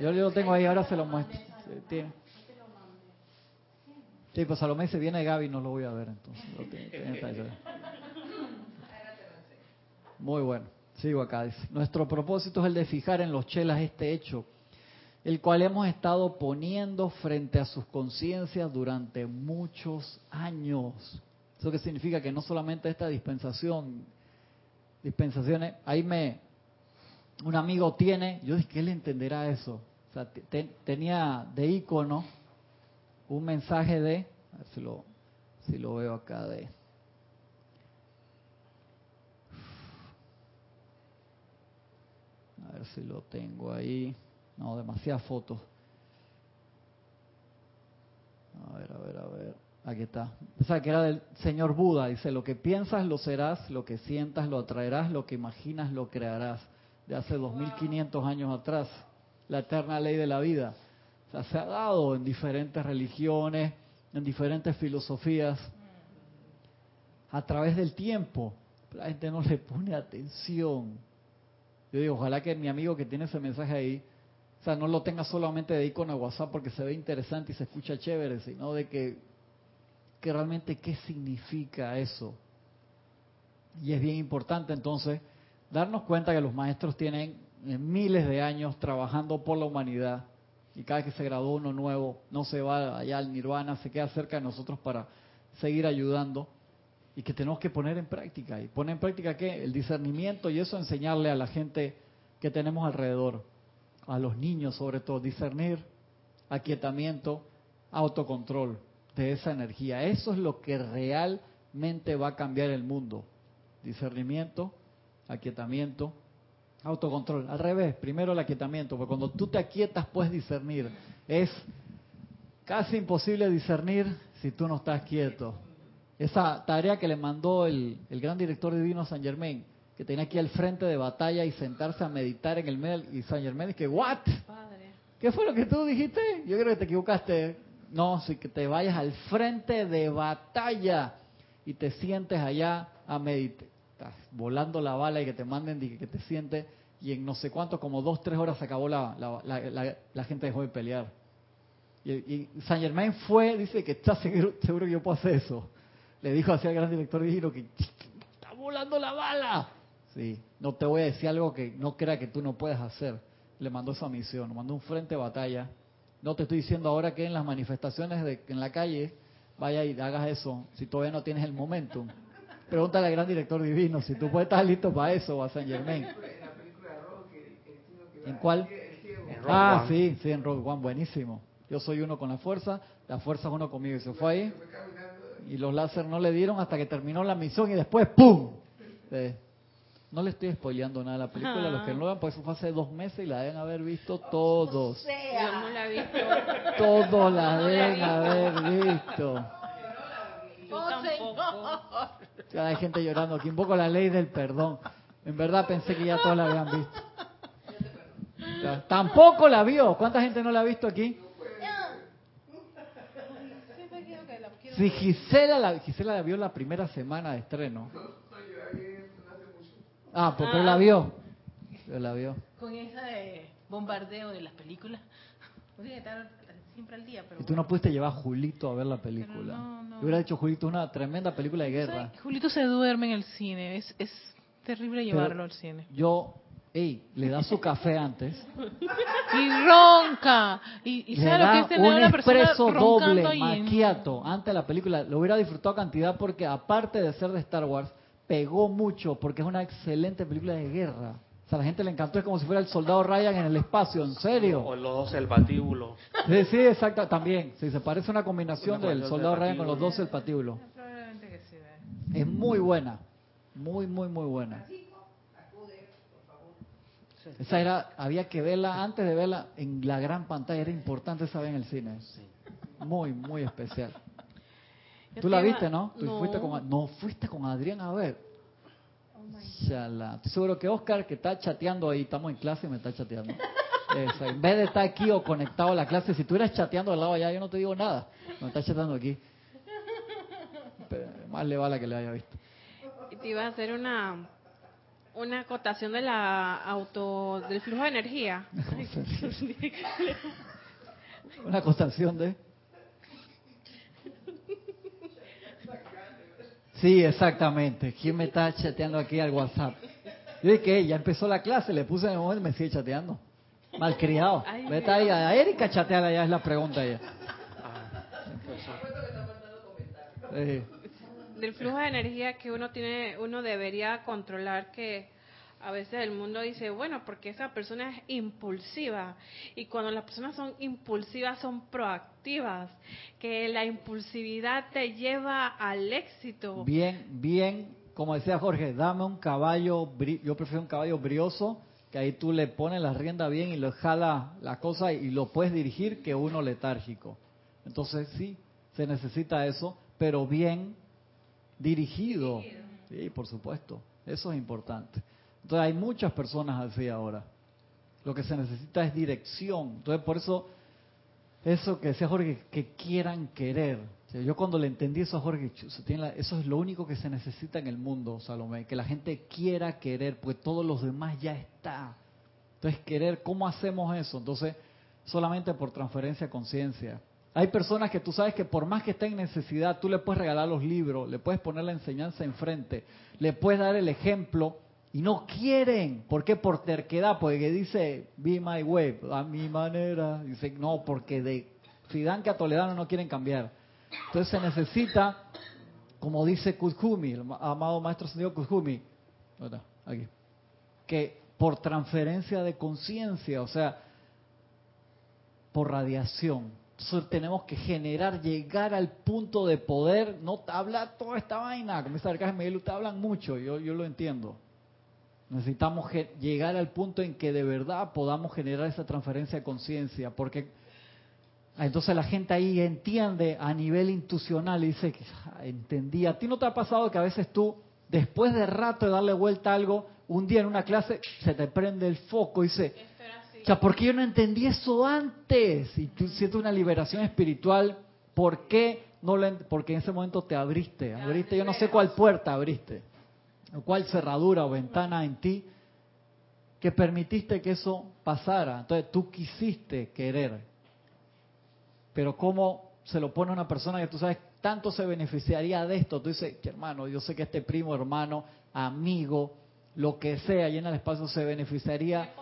Yo, yo lo tengo ahí, ahora se lo muestro. Tiene. Sí, pues Salomé se viene Gaby, no lo voy a ver entonces. Lo tiene- tiene. Muy bueno. Sigo acá. Dice, Nuestro propósito es el de fijar en los chelas este hecho, el cual hemos estado poniendo frente a sus conciencias durante muchos años. Eso que significa que no solamente esta dispensación, dispensaciones, ahí me, un amigo tiene, yo dije que él entenderá eso. O sea, te- te- tenía de icono un mensaje de, a ver si lo, si lo veo acá de, a ver si lo tengo ahí, no, demasiadas fotos. A ver, a ver, a ver. Aquí está. O sea, que era del señor Buda. Dice, lo que piensas lo serás, lo que sientas lo atraerás, lo que imaginas lo crearás. De hace 2500 años atrás. La eterna ley de la vida. O sea, se ha dado en diferentes religiones, en diferentes filosofías, a través del tiempo. La gente no le pone atención. Yo digo, ojalá que mi amigo que tiene ese mensaje ahí, o sea, no lo tenga solamente de icono de WhatsApp porque se ve interesante y se escucha chévere, sino de que, que realmente qué significa eso. Y es bien importante entonces darnos cuenta que los maestros tienen eh, miles de años trabajando por la humanidad y cada que se gradúa uno nuevo no se va allá al nirvana, se queda cerca de nosotros para seguir ayudando y que tenemos que poner en práctica. ¿Y poner en práctica qué? El discernimiento y eso enseñarle a la gente que tenemos alrededor, a los niños sobre todo, discernir, aquietamiento, autocontrol de esa energía. Eso es lo que realmente va a cambiar el mundo. Discernimiento, aquietamiento, autocontrol. Al revés, primero el aquietamiento, porque cuando tú te aquietas puedes discernir. Es casi imposible discernir si tú no estás quieto. Esa tarea que le mandó el, el gran director divino San Germain, que tenía aquí al frente de batalla y sentarse a meditar en el medio, y San Germain que, ¿what? Padre. ¿Qué fue lo que tú dijiste? Yo creo que te equivocaste. No, sí que te vayas al frente de batalla y te sientes allá a meditar. Estás volando la bala y que te manden y que te sientes y en no sé cuánto, como dos, tres horas se acabó la, la, la, gente dejó de pelear. Y, y Saint Germain fue, dice que está seguro, seguro que yo puedo hacer eso. Le dijo así al gran director divino que está volando la bala. Sí, no te voy a decir algo que no crea que tú no puedes hacer. Le mandó esa misión, mandó un frente de batalla. No te estoy diciendo ahora que en las manifestaciones de, en la calle vaya y hagas eso, si todavía no tienes el momentum. Pregúntale al gran director divino si tú puedes estar listo para eso o a Saint Germain. En la película de Rock, el, el chino que va- ¿En cuál? En Ah, One. sí, sí, en Rogue One, buenísimo. Yo soy uno con la fuerza, la fuerza es uno conmigo. Y se fue ahí y los láser no le dieron hasta que terminó la misión y después ¡pum! No le estoy spoileando nada a la película, los que no lo vean, pues eso fue hace dos meses y la deben haber visto todos. Yo no la he visto. Todos la deben haber visto. Yo Oh, tampoco. Ya hay gente llorando aquí, un poco la ley del perdón. En verdad pensé que ya todos la habían visto. Ya, Tampoco la vio. ¿Cuánta gente no la ha visto aquí? Siempre quiero que la quiero Si Gisela la, Gisela la vio la primera semana de estreno. Ah, porque él la vio. La vio. con ese bombardeo de las películas. No tiene que estar siempre al día, pero Y tú no bueno. pudiste llevar a Julito a ver la película. no, no. Yo hubiera dicho, Julito, una tremenda película de guerra. ¿Sabe? Julito se duerme en el cine. Es, es terrible llevarlo Pero al cine. Yo, ey, le da su café antes. Y ronca. Y, y le sabe lo que da es tener a un una expreso doble, ahí en- de la película. Lo hubiera disfrutado cantidad porque, aparte de ser de Star Wars, pegó mucho porque es una excelente película de guerra. O sea, a la gente le encantó, es como si fuera el soldado Ryan en el espacio, ¿en serio? O los dos el patíbulo. Sí, sí, exacto, también. Sí, se parece una combinación Una del combinación soldado del Ryan con los dos el patíbulo. Probablemente que sí. ¿eh? Es muy buena, muy, muy, muy buena. Esa era, había que verla antes de verla en la gran pantalla, era importante esa ver en el cine. Muy, muy especial. Yo ¿Tú la iba- viste, no? ¿Tú No. fuiste con, no, fuiste con Adrián a ver. Chala. Estoy seguro que Oscar, que está chateando ahí, estamos en clase y me está chateando. Eso, en vez de estar aquí o conectado a la clase, si tú eras chateando al lado allá, yo no te digo nada. Me está chateando aquí. Pero más le vale que le haya visto. Y te iba a hacer una una acotación de la auto del flujo de energía. Una acotación de... Sí, exactamente. ¿Quién me está chateando aquí al WhatsApp? Yo dije, ya empezó la clase, le puse en el momento y me sigue chateando. Malcriado. Vete ahí, a Erika chateala ya es la pregunta ella. Eh, del flujo de energía que uno tiene, uno debería controlar que a veces el mundo dice, bueno, porque esa persona es impulsiva y cuando las personas son impulsivas son proactivas, que la impulsividad te lleva al éxito. bien, bien, como decía Jorge, dame un caballo, yo prefiero un caballo brioso, que ahí tú le pones la rienda bien y lo jala la cosa y lo puedes dirigir que uno letárgico. Entonces sí, se necesita eso, pero bien dirigido. Sí, por supuesto, eso es importante. Entonces hay muchas personas así ahora. Lo que se necesita es dirección. Entonces por eso, eso que decía Jorge, que quieran querer. Yo cuando le entendí eso a Jorge, eso es lo único que se necesita en el mundo, Salomé, que la gente quiera querer, pues todos los demás ya está. Entonces, querer, ¿cómo hacemos eso? Entonces, solamente por transferencia de conciencia. Hay personas que tú sabes que por más que estén en necesidad, tú le puedes regalar los libros, le puedes poner la enseñanza enfrente, le puedes dar el ejemplo y no quieren. ¿Por qué? Por terquedad, porque dice, be my way, a mi manera. Dice, no, porque de Fidán que a Toledano no quieren cambiar. Entonces se necesita, como dice Kuzhumi, el ma- amado maestro señor Kuzhumi, aquí, que por transferencia de conciencia, o sea, por radiación. Entonces tenemos que generar, llegar al punto de poder, no hablar toda esta vaina, como dice Arcángel Miguel, ustedes hablan mucho, yo, yo lo entiendo. Necesitamos llegar al punto en que de verdad podamos generar esa transferencia de conciencia, porque entonces la gente ahí entiende a nivel intuicional y dice, "Ah, entendí. ¿A ti no te ha pasado que a veces tú, después de rato de darle vuelta a algo, un día en una clase se te prende el foco y dice, o sea, ¿por qué yo no entendí eso antes? Y tú sientes una liberación espiritual, ¿por qué no lo Porque en ese momento te abriste, abriste, yo no sé cuál puerta abriste, o cuál cerradura o ventana en ti que permitiste que eso pasara. Entonces tú quisiste querer, pero ¿cómo se lo pone una persona que tú sabes tanto se beneficiaría de esto? Tú dices, hermano, yo sé que este primo, hermano, amigo, lo que sea, llena el espacio, se beneficiaría.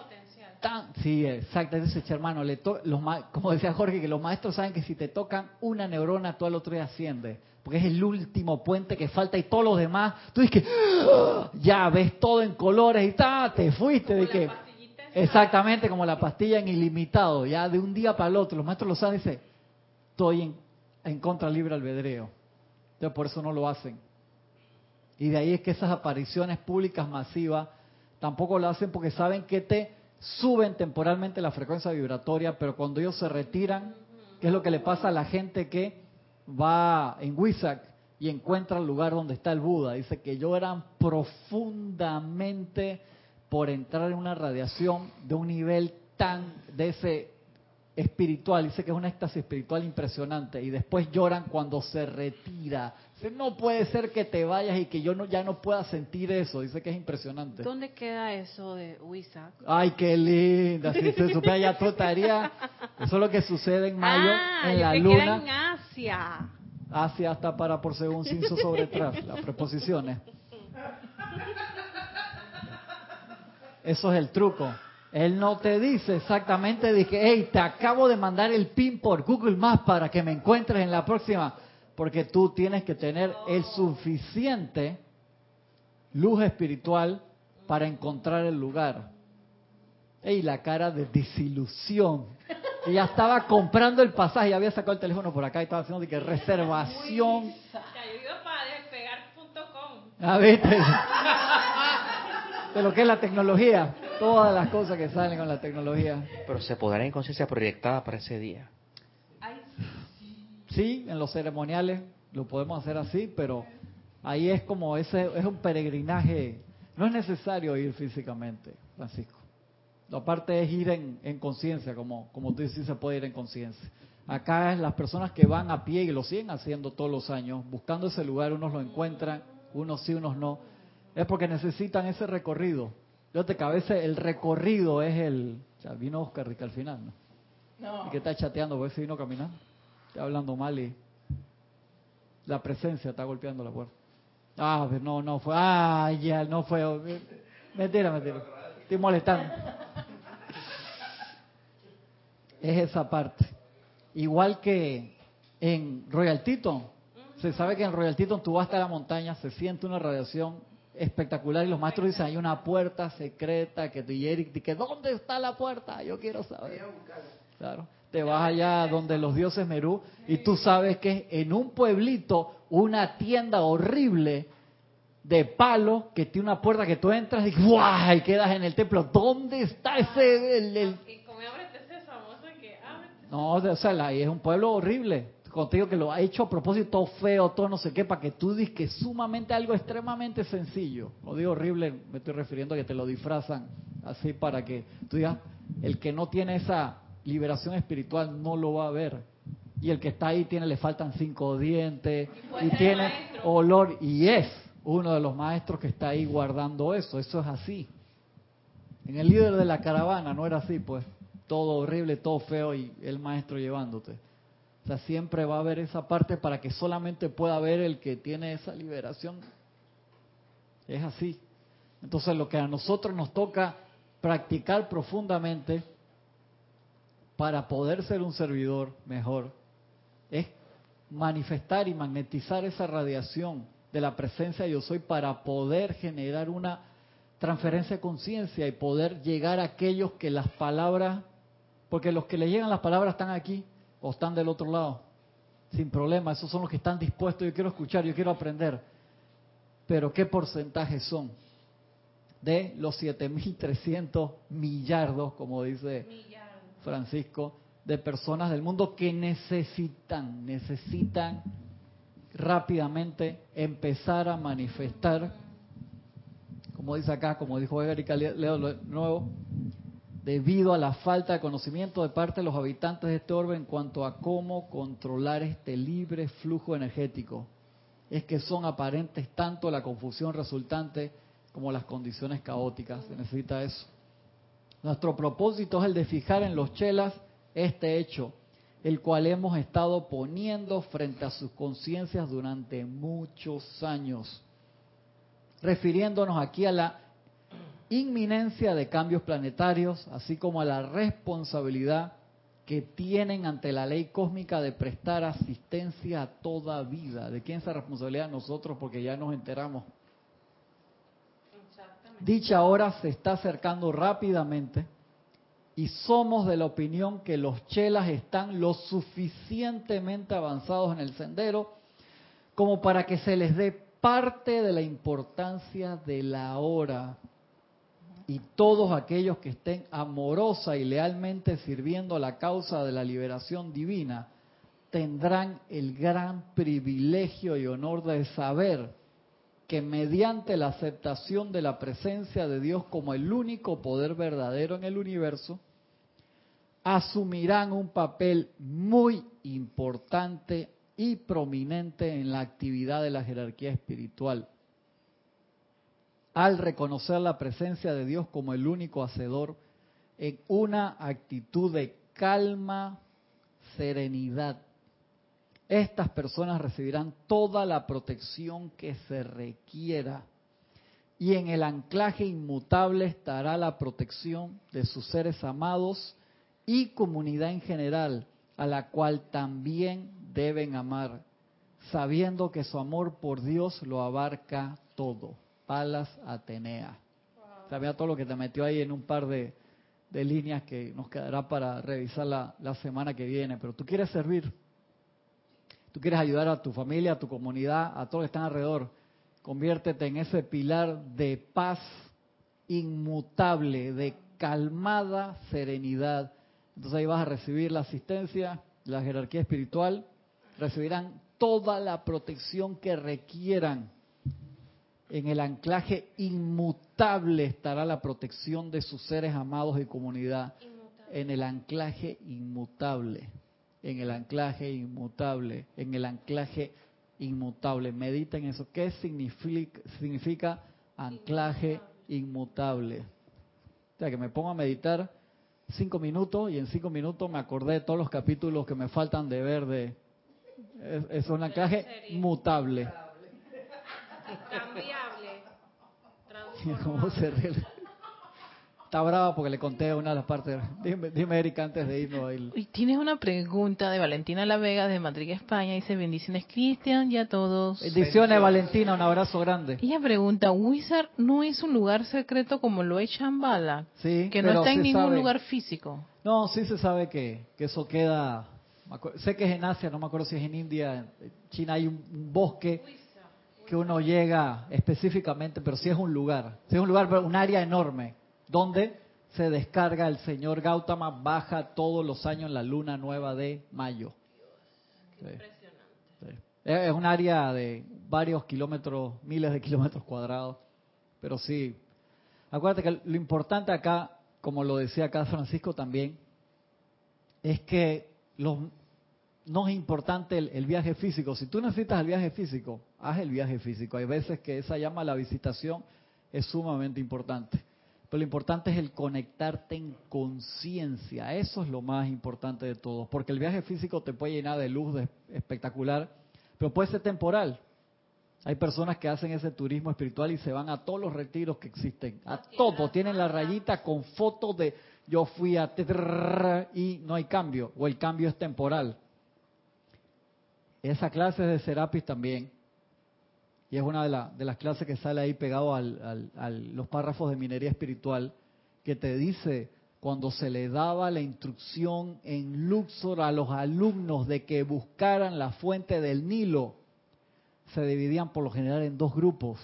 Tan, sí, exacto, ese hermano, le to- los ma- como decía Jorge, que los maestros saben que si te tocan una neurona, tú al otro día asciende, porque es el último puente que falta y todos los demás, tú dices que ¡ah! ya ves todo en colores y ta, te fuiste Como de que exactamente como la pastilla en ilimitado, ya de un día para el otro, los maestros lo saben, dice, estoy en, en contra libre albedrío, entonces por eso no lo hacen. Y de ahí es que esas apariciones públicas masivas tampoco lo hacen porque saben que te suben temporalmente la frecuencia vibratoria, pero cuando ellos se retiran, ¿qué es lo que le pasa a la gente que va en Huizac y encuentra el lugar donde está el Buda? Dice que lloran profundamente por entrar en una radiación de un nivel tan de ese espiritual, dice que es un éxtasis espiritual impresionante y después lloran cuando se retira. No puede ser que te vayas y que yo no, ya no pueda sentir eso, dice que es impresionante. ¿Dónde queda eso de Huizac? Ay, qué linda, si se supiera ya tú estarías, eso es lo que sucede en mayo ah, en la que luna, en Asia. hacia hasta para por según cinzo sobre atrás, las preposiciones. Eso es el truco. Él no te dice exactamente, dije, hey, te acabo de mandar el pin por Google Maps para que me encuentres en la próxima, porque tú tienes que tener el suficiente luz espiritual para encontrar el lugar. Y la cara de desilusión. Ella estaba comprando el pasaje, había sacado el teléfono por acá y estaba haciendo de que reservación. Para despegar.com. Ah, ¿viste? De lo que es la tecnología. Todas las cosas que salen con la tecnología. Pero se podrá en conciencia proyectada para ese día. Sí, en los ceremoniales lo podemos hacer así, pero ahí es como ese, es un peregrinaje. No es necesario ir físicamente, Francisco. La parte es ir en, en conciencia, como, como tú dices, se puede ir en conciencia. Acá es las personas que van a pie y lo siguen haciendo todos los años, buscando ese lugar, unos lo encuentran, unos sí, unos no. Es porque necesitan ese recorrido. Fíjate que a veces el recorrido es el... O sea, vino Oscar Rica al final, ¿no? No. ¿Y qué está chateando? ¿Ves si vino caminando? Está hablando mal y la presencia está golpeando la puerta. Ah, pero no, no fue. Ah, ya, no fue. Mentira, mentira. Estoy molestando. Es esa parte. Igual que en Royal Teton. Se sabe que en Royal Teton tú vas hasta la montaña, se siente una radiación espectacular y los maestros dicen hay una puerta secreta que tú y Eric dice ¿dónde está la puerta? Yo quiero saber. Claro. Te vas allá donde los dioses Merú y tú sabes que es en un pueblito una tienda horrible de palo que tiene una puerta que tú entras y ¡guau! y quedas en el templo. ¿Dónde está ese el- el, ábrete. no, o sea, es un pueblo horrible. Contigo que lo ha hecho a propósito feo, todo no sé qué, para que tú digas que es sumamente algo extremadamente sencillo. No digo horrible, me estoy refiriendo a que te lo disfrazan así para que tú digas, el que no tiene esa liberación espiritual no lo va a ver. y el que está ahí tiene le faltan cinco dientes y ser tiene olor y es uno de los maestros que está ahí guardando eso. Eso es así. En el líder de la caravana no era así, pues todo horrible, todo feo y el maestro llevándote. O sea, siempre va a haber esa parte para que solamente pueda ver el que tiene esa liberación. Es así. Entonces lo que a nosotros nos toca practicar profundamente para poder ser un servidor mejor es manifestar y magnetizar esa radiación de la presencia de yo soy para poder generar una transferencia de conciencia y poder llegar a aquellos que las palabras, porque los que le llegan las palabras están aquí o están del otro lado, sin problema, esos son los que están dispuestos, yo quiero escuchar, yo quiero aprender, pero ¿qué porcentaje son? De los 7.300 millardos, como dice Francisco, de personas del mundo que necesitan, necesitan rápidamente empezar a manifestar, como dice acá, como dijo Erika, leo nuevo, debido a la falta de conocimiento de parte de los habitantes de este orbe en cuanto a cómo controlar este libre flujo energético. Es que son aparentes tanto la confusión resultante como las condiciones caóticas. Se necesita eso. Nuestro propósito es el de fijar en los chelas este hecho, el cual hemos estado poniendo frente a sus conciencias durante muchos años, refiriéndonos aquí a la inminencia de cambios planetarios, así como a la responsabilidad que tienen ante la ley cósmica de prestar asistencia a toda vida. ¿De quién es esa responsabilidad? Nosotros, porque ya nos enteramos. Dicha hora se está acercando rápidamente y somos de la opinión que los chelas están lo suficientemente avanzados en el sendero como para que se les dé parte de la importancia de la hora. Y todos aquellos que estén amorosa y lealmente sirviendo a la causa de la liberación divina tendrán el gran privilegio y honor de saber que mediante la aceptación de la presencia de Dios como el único poder verdadero en el universo, asumirán un papel muy importante y prominente en la actividad de la jerarquía espiritual. Al reconocer la presencia de Dios como el único hacedor, en una actitud de calma, serenidad, estas personas recibirán toda la protección que se requiera y en el anclaje inmutable estará la protección de sus seres amados y comunidad en general, a la cual también deben amar, sabiendo que su amor por Dios lo abarca todo. Palas Atenea. Sabía todo lo que te metió ahí en un par de, de líneas que nos quedará para revisar la, la semana que viene, pero tú quieres servir tú quieres ayudar a tu familia, a tu comunidad, a todos que están alrededor, conviértete en ese pilar de paz inmutable, de calmada serenidad. Entonces ahí vas a recibir la asistencia, la jerarquía espiritual, recibirán toda la protección que requieran. En el anclaje inmutable estará la protección de sus seres amados y comunidad. En el anclaje inmutable en el anclaje inmutable, en el anclaje inmutable. Medita en eso. ¿Qué significa, significa anclaje inmutable? O sea, que me pongo a meditar cinco minutos y en cinco minutos me acordé de todos los capítulos que me faltan de ver de... Es, es un anclaje mutable. Cambiable. ¿Cómo se? Está brava porque le conté una de las partes. Dime, dime Erika, antes de irnos. El... Y tienes una pregunta de Valentina La Vega de Madrid, España. Dice, bendiciones Cristian y a todos. Bendiciones Valentina, un abrazo grande. Ella pregunta, ¿Wizard no es un lugar secreto como lo es Shambhala? Sí, que no pero está en se ningún sabe. lugar físico. No, sí se sabe que, que eso queda... Sé que es en Asia, no me acuerdo si es en India, en China hay un, un bosque que uno llega específicamente, pero sí es un lugar, sí es un lugar, pero un área enorme, donde se descarga el señor Gautama, baja todos los años la luna nueva de mayo. Sí. Sí. Es es un área de varios kilómetros, miles de kilómetros cuadrados, pero sí. Acuérdate que lo importante acá, como lo decía acá Francisco también, es que los, no es importante el, el viaje físico. Si tú necesitas el viaje físico, haz el viaje físico. Hay veces que esa llama a la visitación es sumamente importante. Pero lo importante es el conectarte en conciencia. Eso es lo más importante de todo. Porque el viaje físico te puede llenar de luz de- espectacular, pero puede ser temporal. Hay personas que hacen ese turismo espiritual y se van a todos los retiros que existen. A todo. Tienen la rayita con fotos de yo fui a... y no hay cambio. O el cambio es temporal. Esa clase de Serapis también. Y es una de, la- de las clases que sale ahí pegado al- al- los párrafos de minería espiritual, que te dice cuando se le daba la instrucción en Luxor a los alumnos de que buscaran la fuente del Nilo, se dividían por lo general en dos grupos.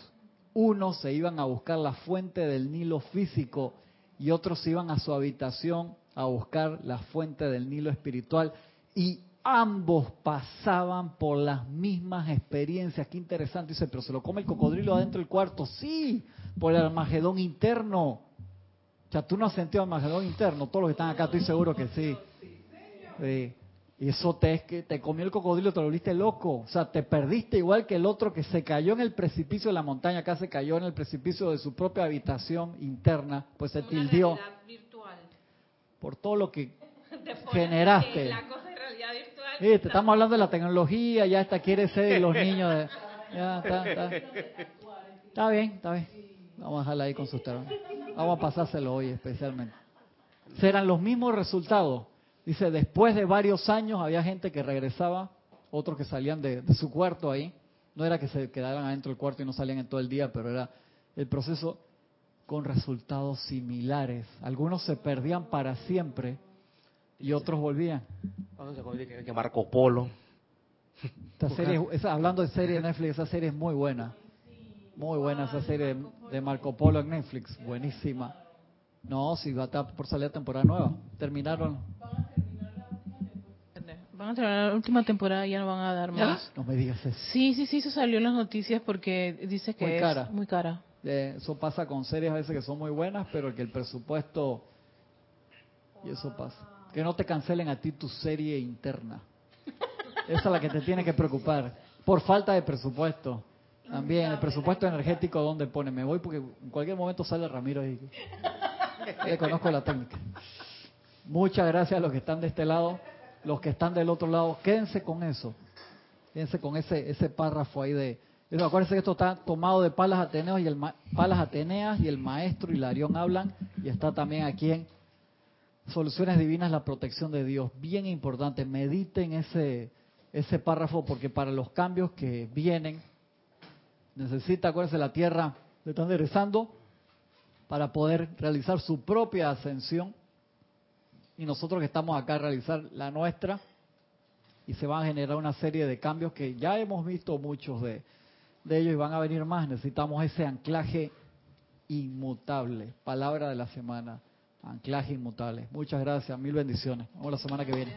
Unos se iban a buscar la fuente del Nilo físico y otros se iban a su habitación a buscar la fuente del Nilo espiritual. Y ambos pasaban por las mismas experiencias. Qué interesante. Dice, pero se lo come el cocodrilo adentro del cuarto. Sí, por el Armagedón interno. O sea, tú no has sentido Armagedón interno. Todos los que están acá, estoy seguro que sí. Sí. Y eso te, es que te comió el cocodrilo, te lo volviste loco. O sea, te perdiste igual que el otro que se cayó en el precipicio de la montaña, acá se cayó en el precipicio de su propia habitación interna, pues se tildió virtual. por todo lo que generaste. La cosa de realidad virtual. Sí, te estamos hablando de la tecnología, ya está, quiere ser los niños. de- está, bien, está bien. Vamos a dejarla ahí con sus. Vamos a pasárselo hoy especialmente. Serán los mismos resultados. Dice, después de varios años había gente que regresaba, otros que salían de, de su cuarto ahí. No era que se quedaran adentro del cuarto y no salían en todo el día, pero era el proceso con resultados similares. Algunos se perdían para siempre y otros volvían. Vamos a decir que, Marco Polo. Esta serie, esa- hablando de serie de Netflix, esa serie es muy buena. Muy buena esa serie de, de Marco Polo en Netflix. Buenísima. No, si va a estar por salir temporada nueva. Terminaron. Van a terminar la última temporada y ya no van a dar más. No me digas eso. Sí, sí, sí, eso salió en las noticias porque dice que Muy es cara. muy cara. Eh, eso pasa con series a veces que son muy buenas, pero que el presupuesto... Y eso pasa. Que no te cancelen a ti tu serie interna. Esa es la que te tiene que preocupar. Por falta de presupuesto. También, el presupuesto energético, ¿dónde pone? Me voy porque en cualquier momento sale Ramiro. Le conozco la técnica. Muchas gracias a los que están de este lado. Los que están del otro lado, quédense con eso. Quédense con ese ese párrafo ahí de... Eso, acuérdense que esto está tomado de Palas Ateneos y el Palas Ateneas y el maestro Hilarión hablan y está también aquí en Soluciones Divinas la protección de Dios. Bien importante, mediten ese ese párrafo porque para los cambios que vienen necesita, acuérdense, la tierra le está enderezando para poder realizar su propia ascensión y nosotros que estamos acá realizar la nuestra y se van a generar una serie de cambios que ya hemos visto muchos de, de ellos y van a venir más. Necesitamos ese anclaje inmutable. Palabra de la semana. Anclaje inmutable. Muchas gracias. Mil bendiciones. Nos vemos la semana que viene.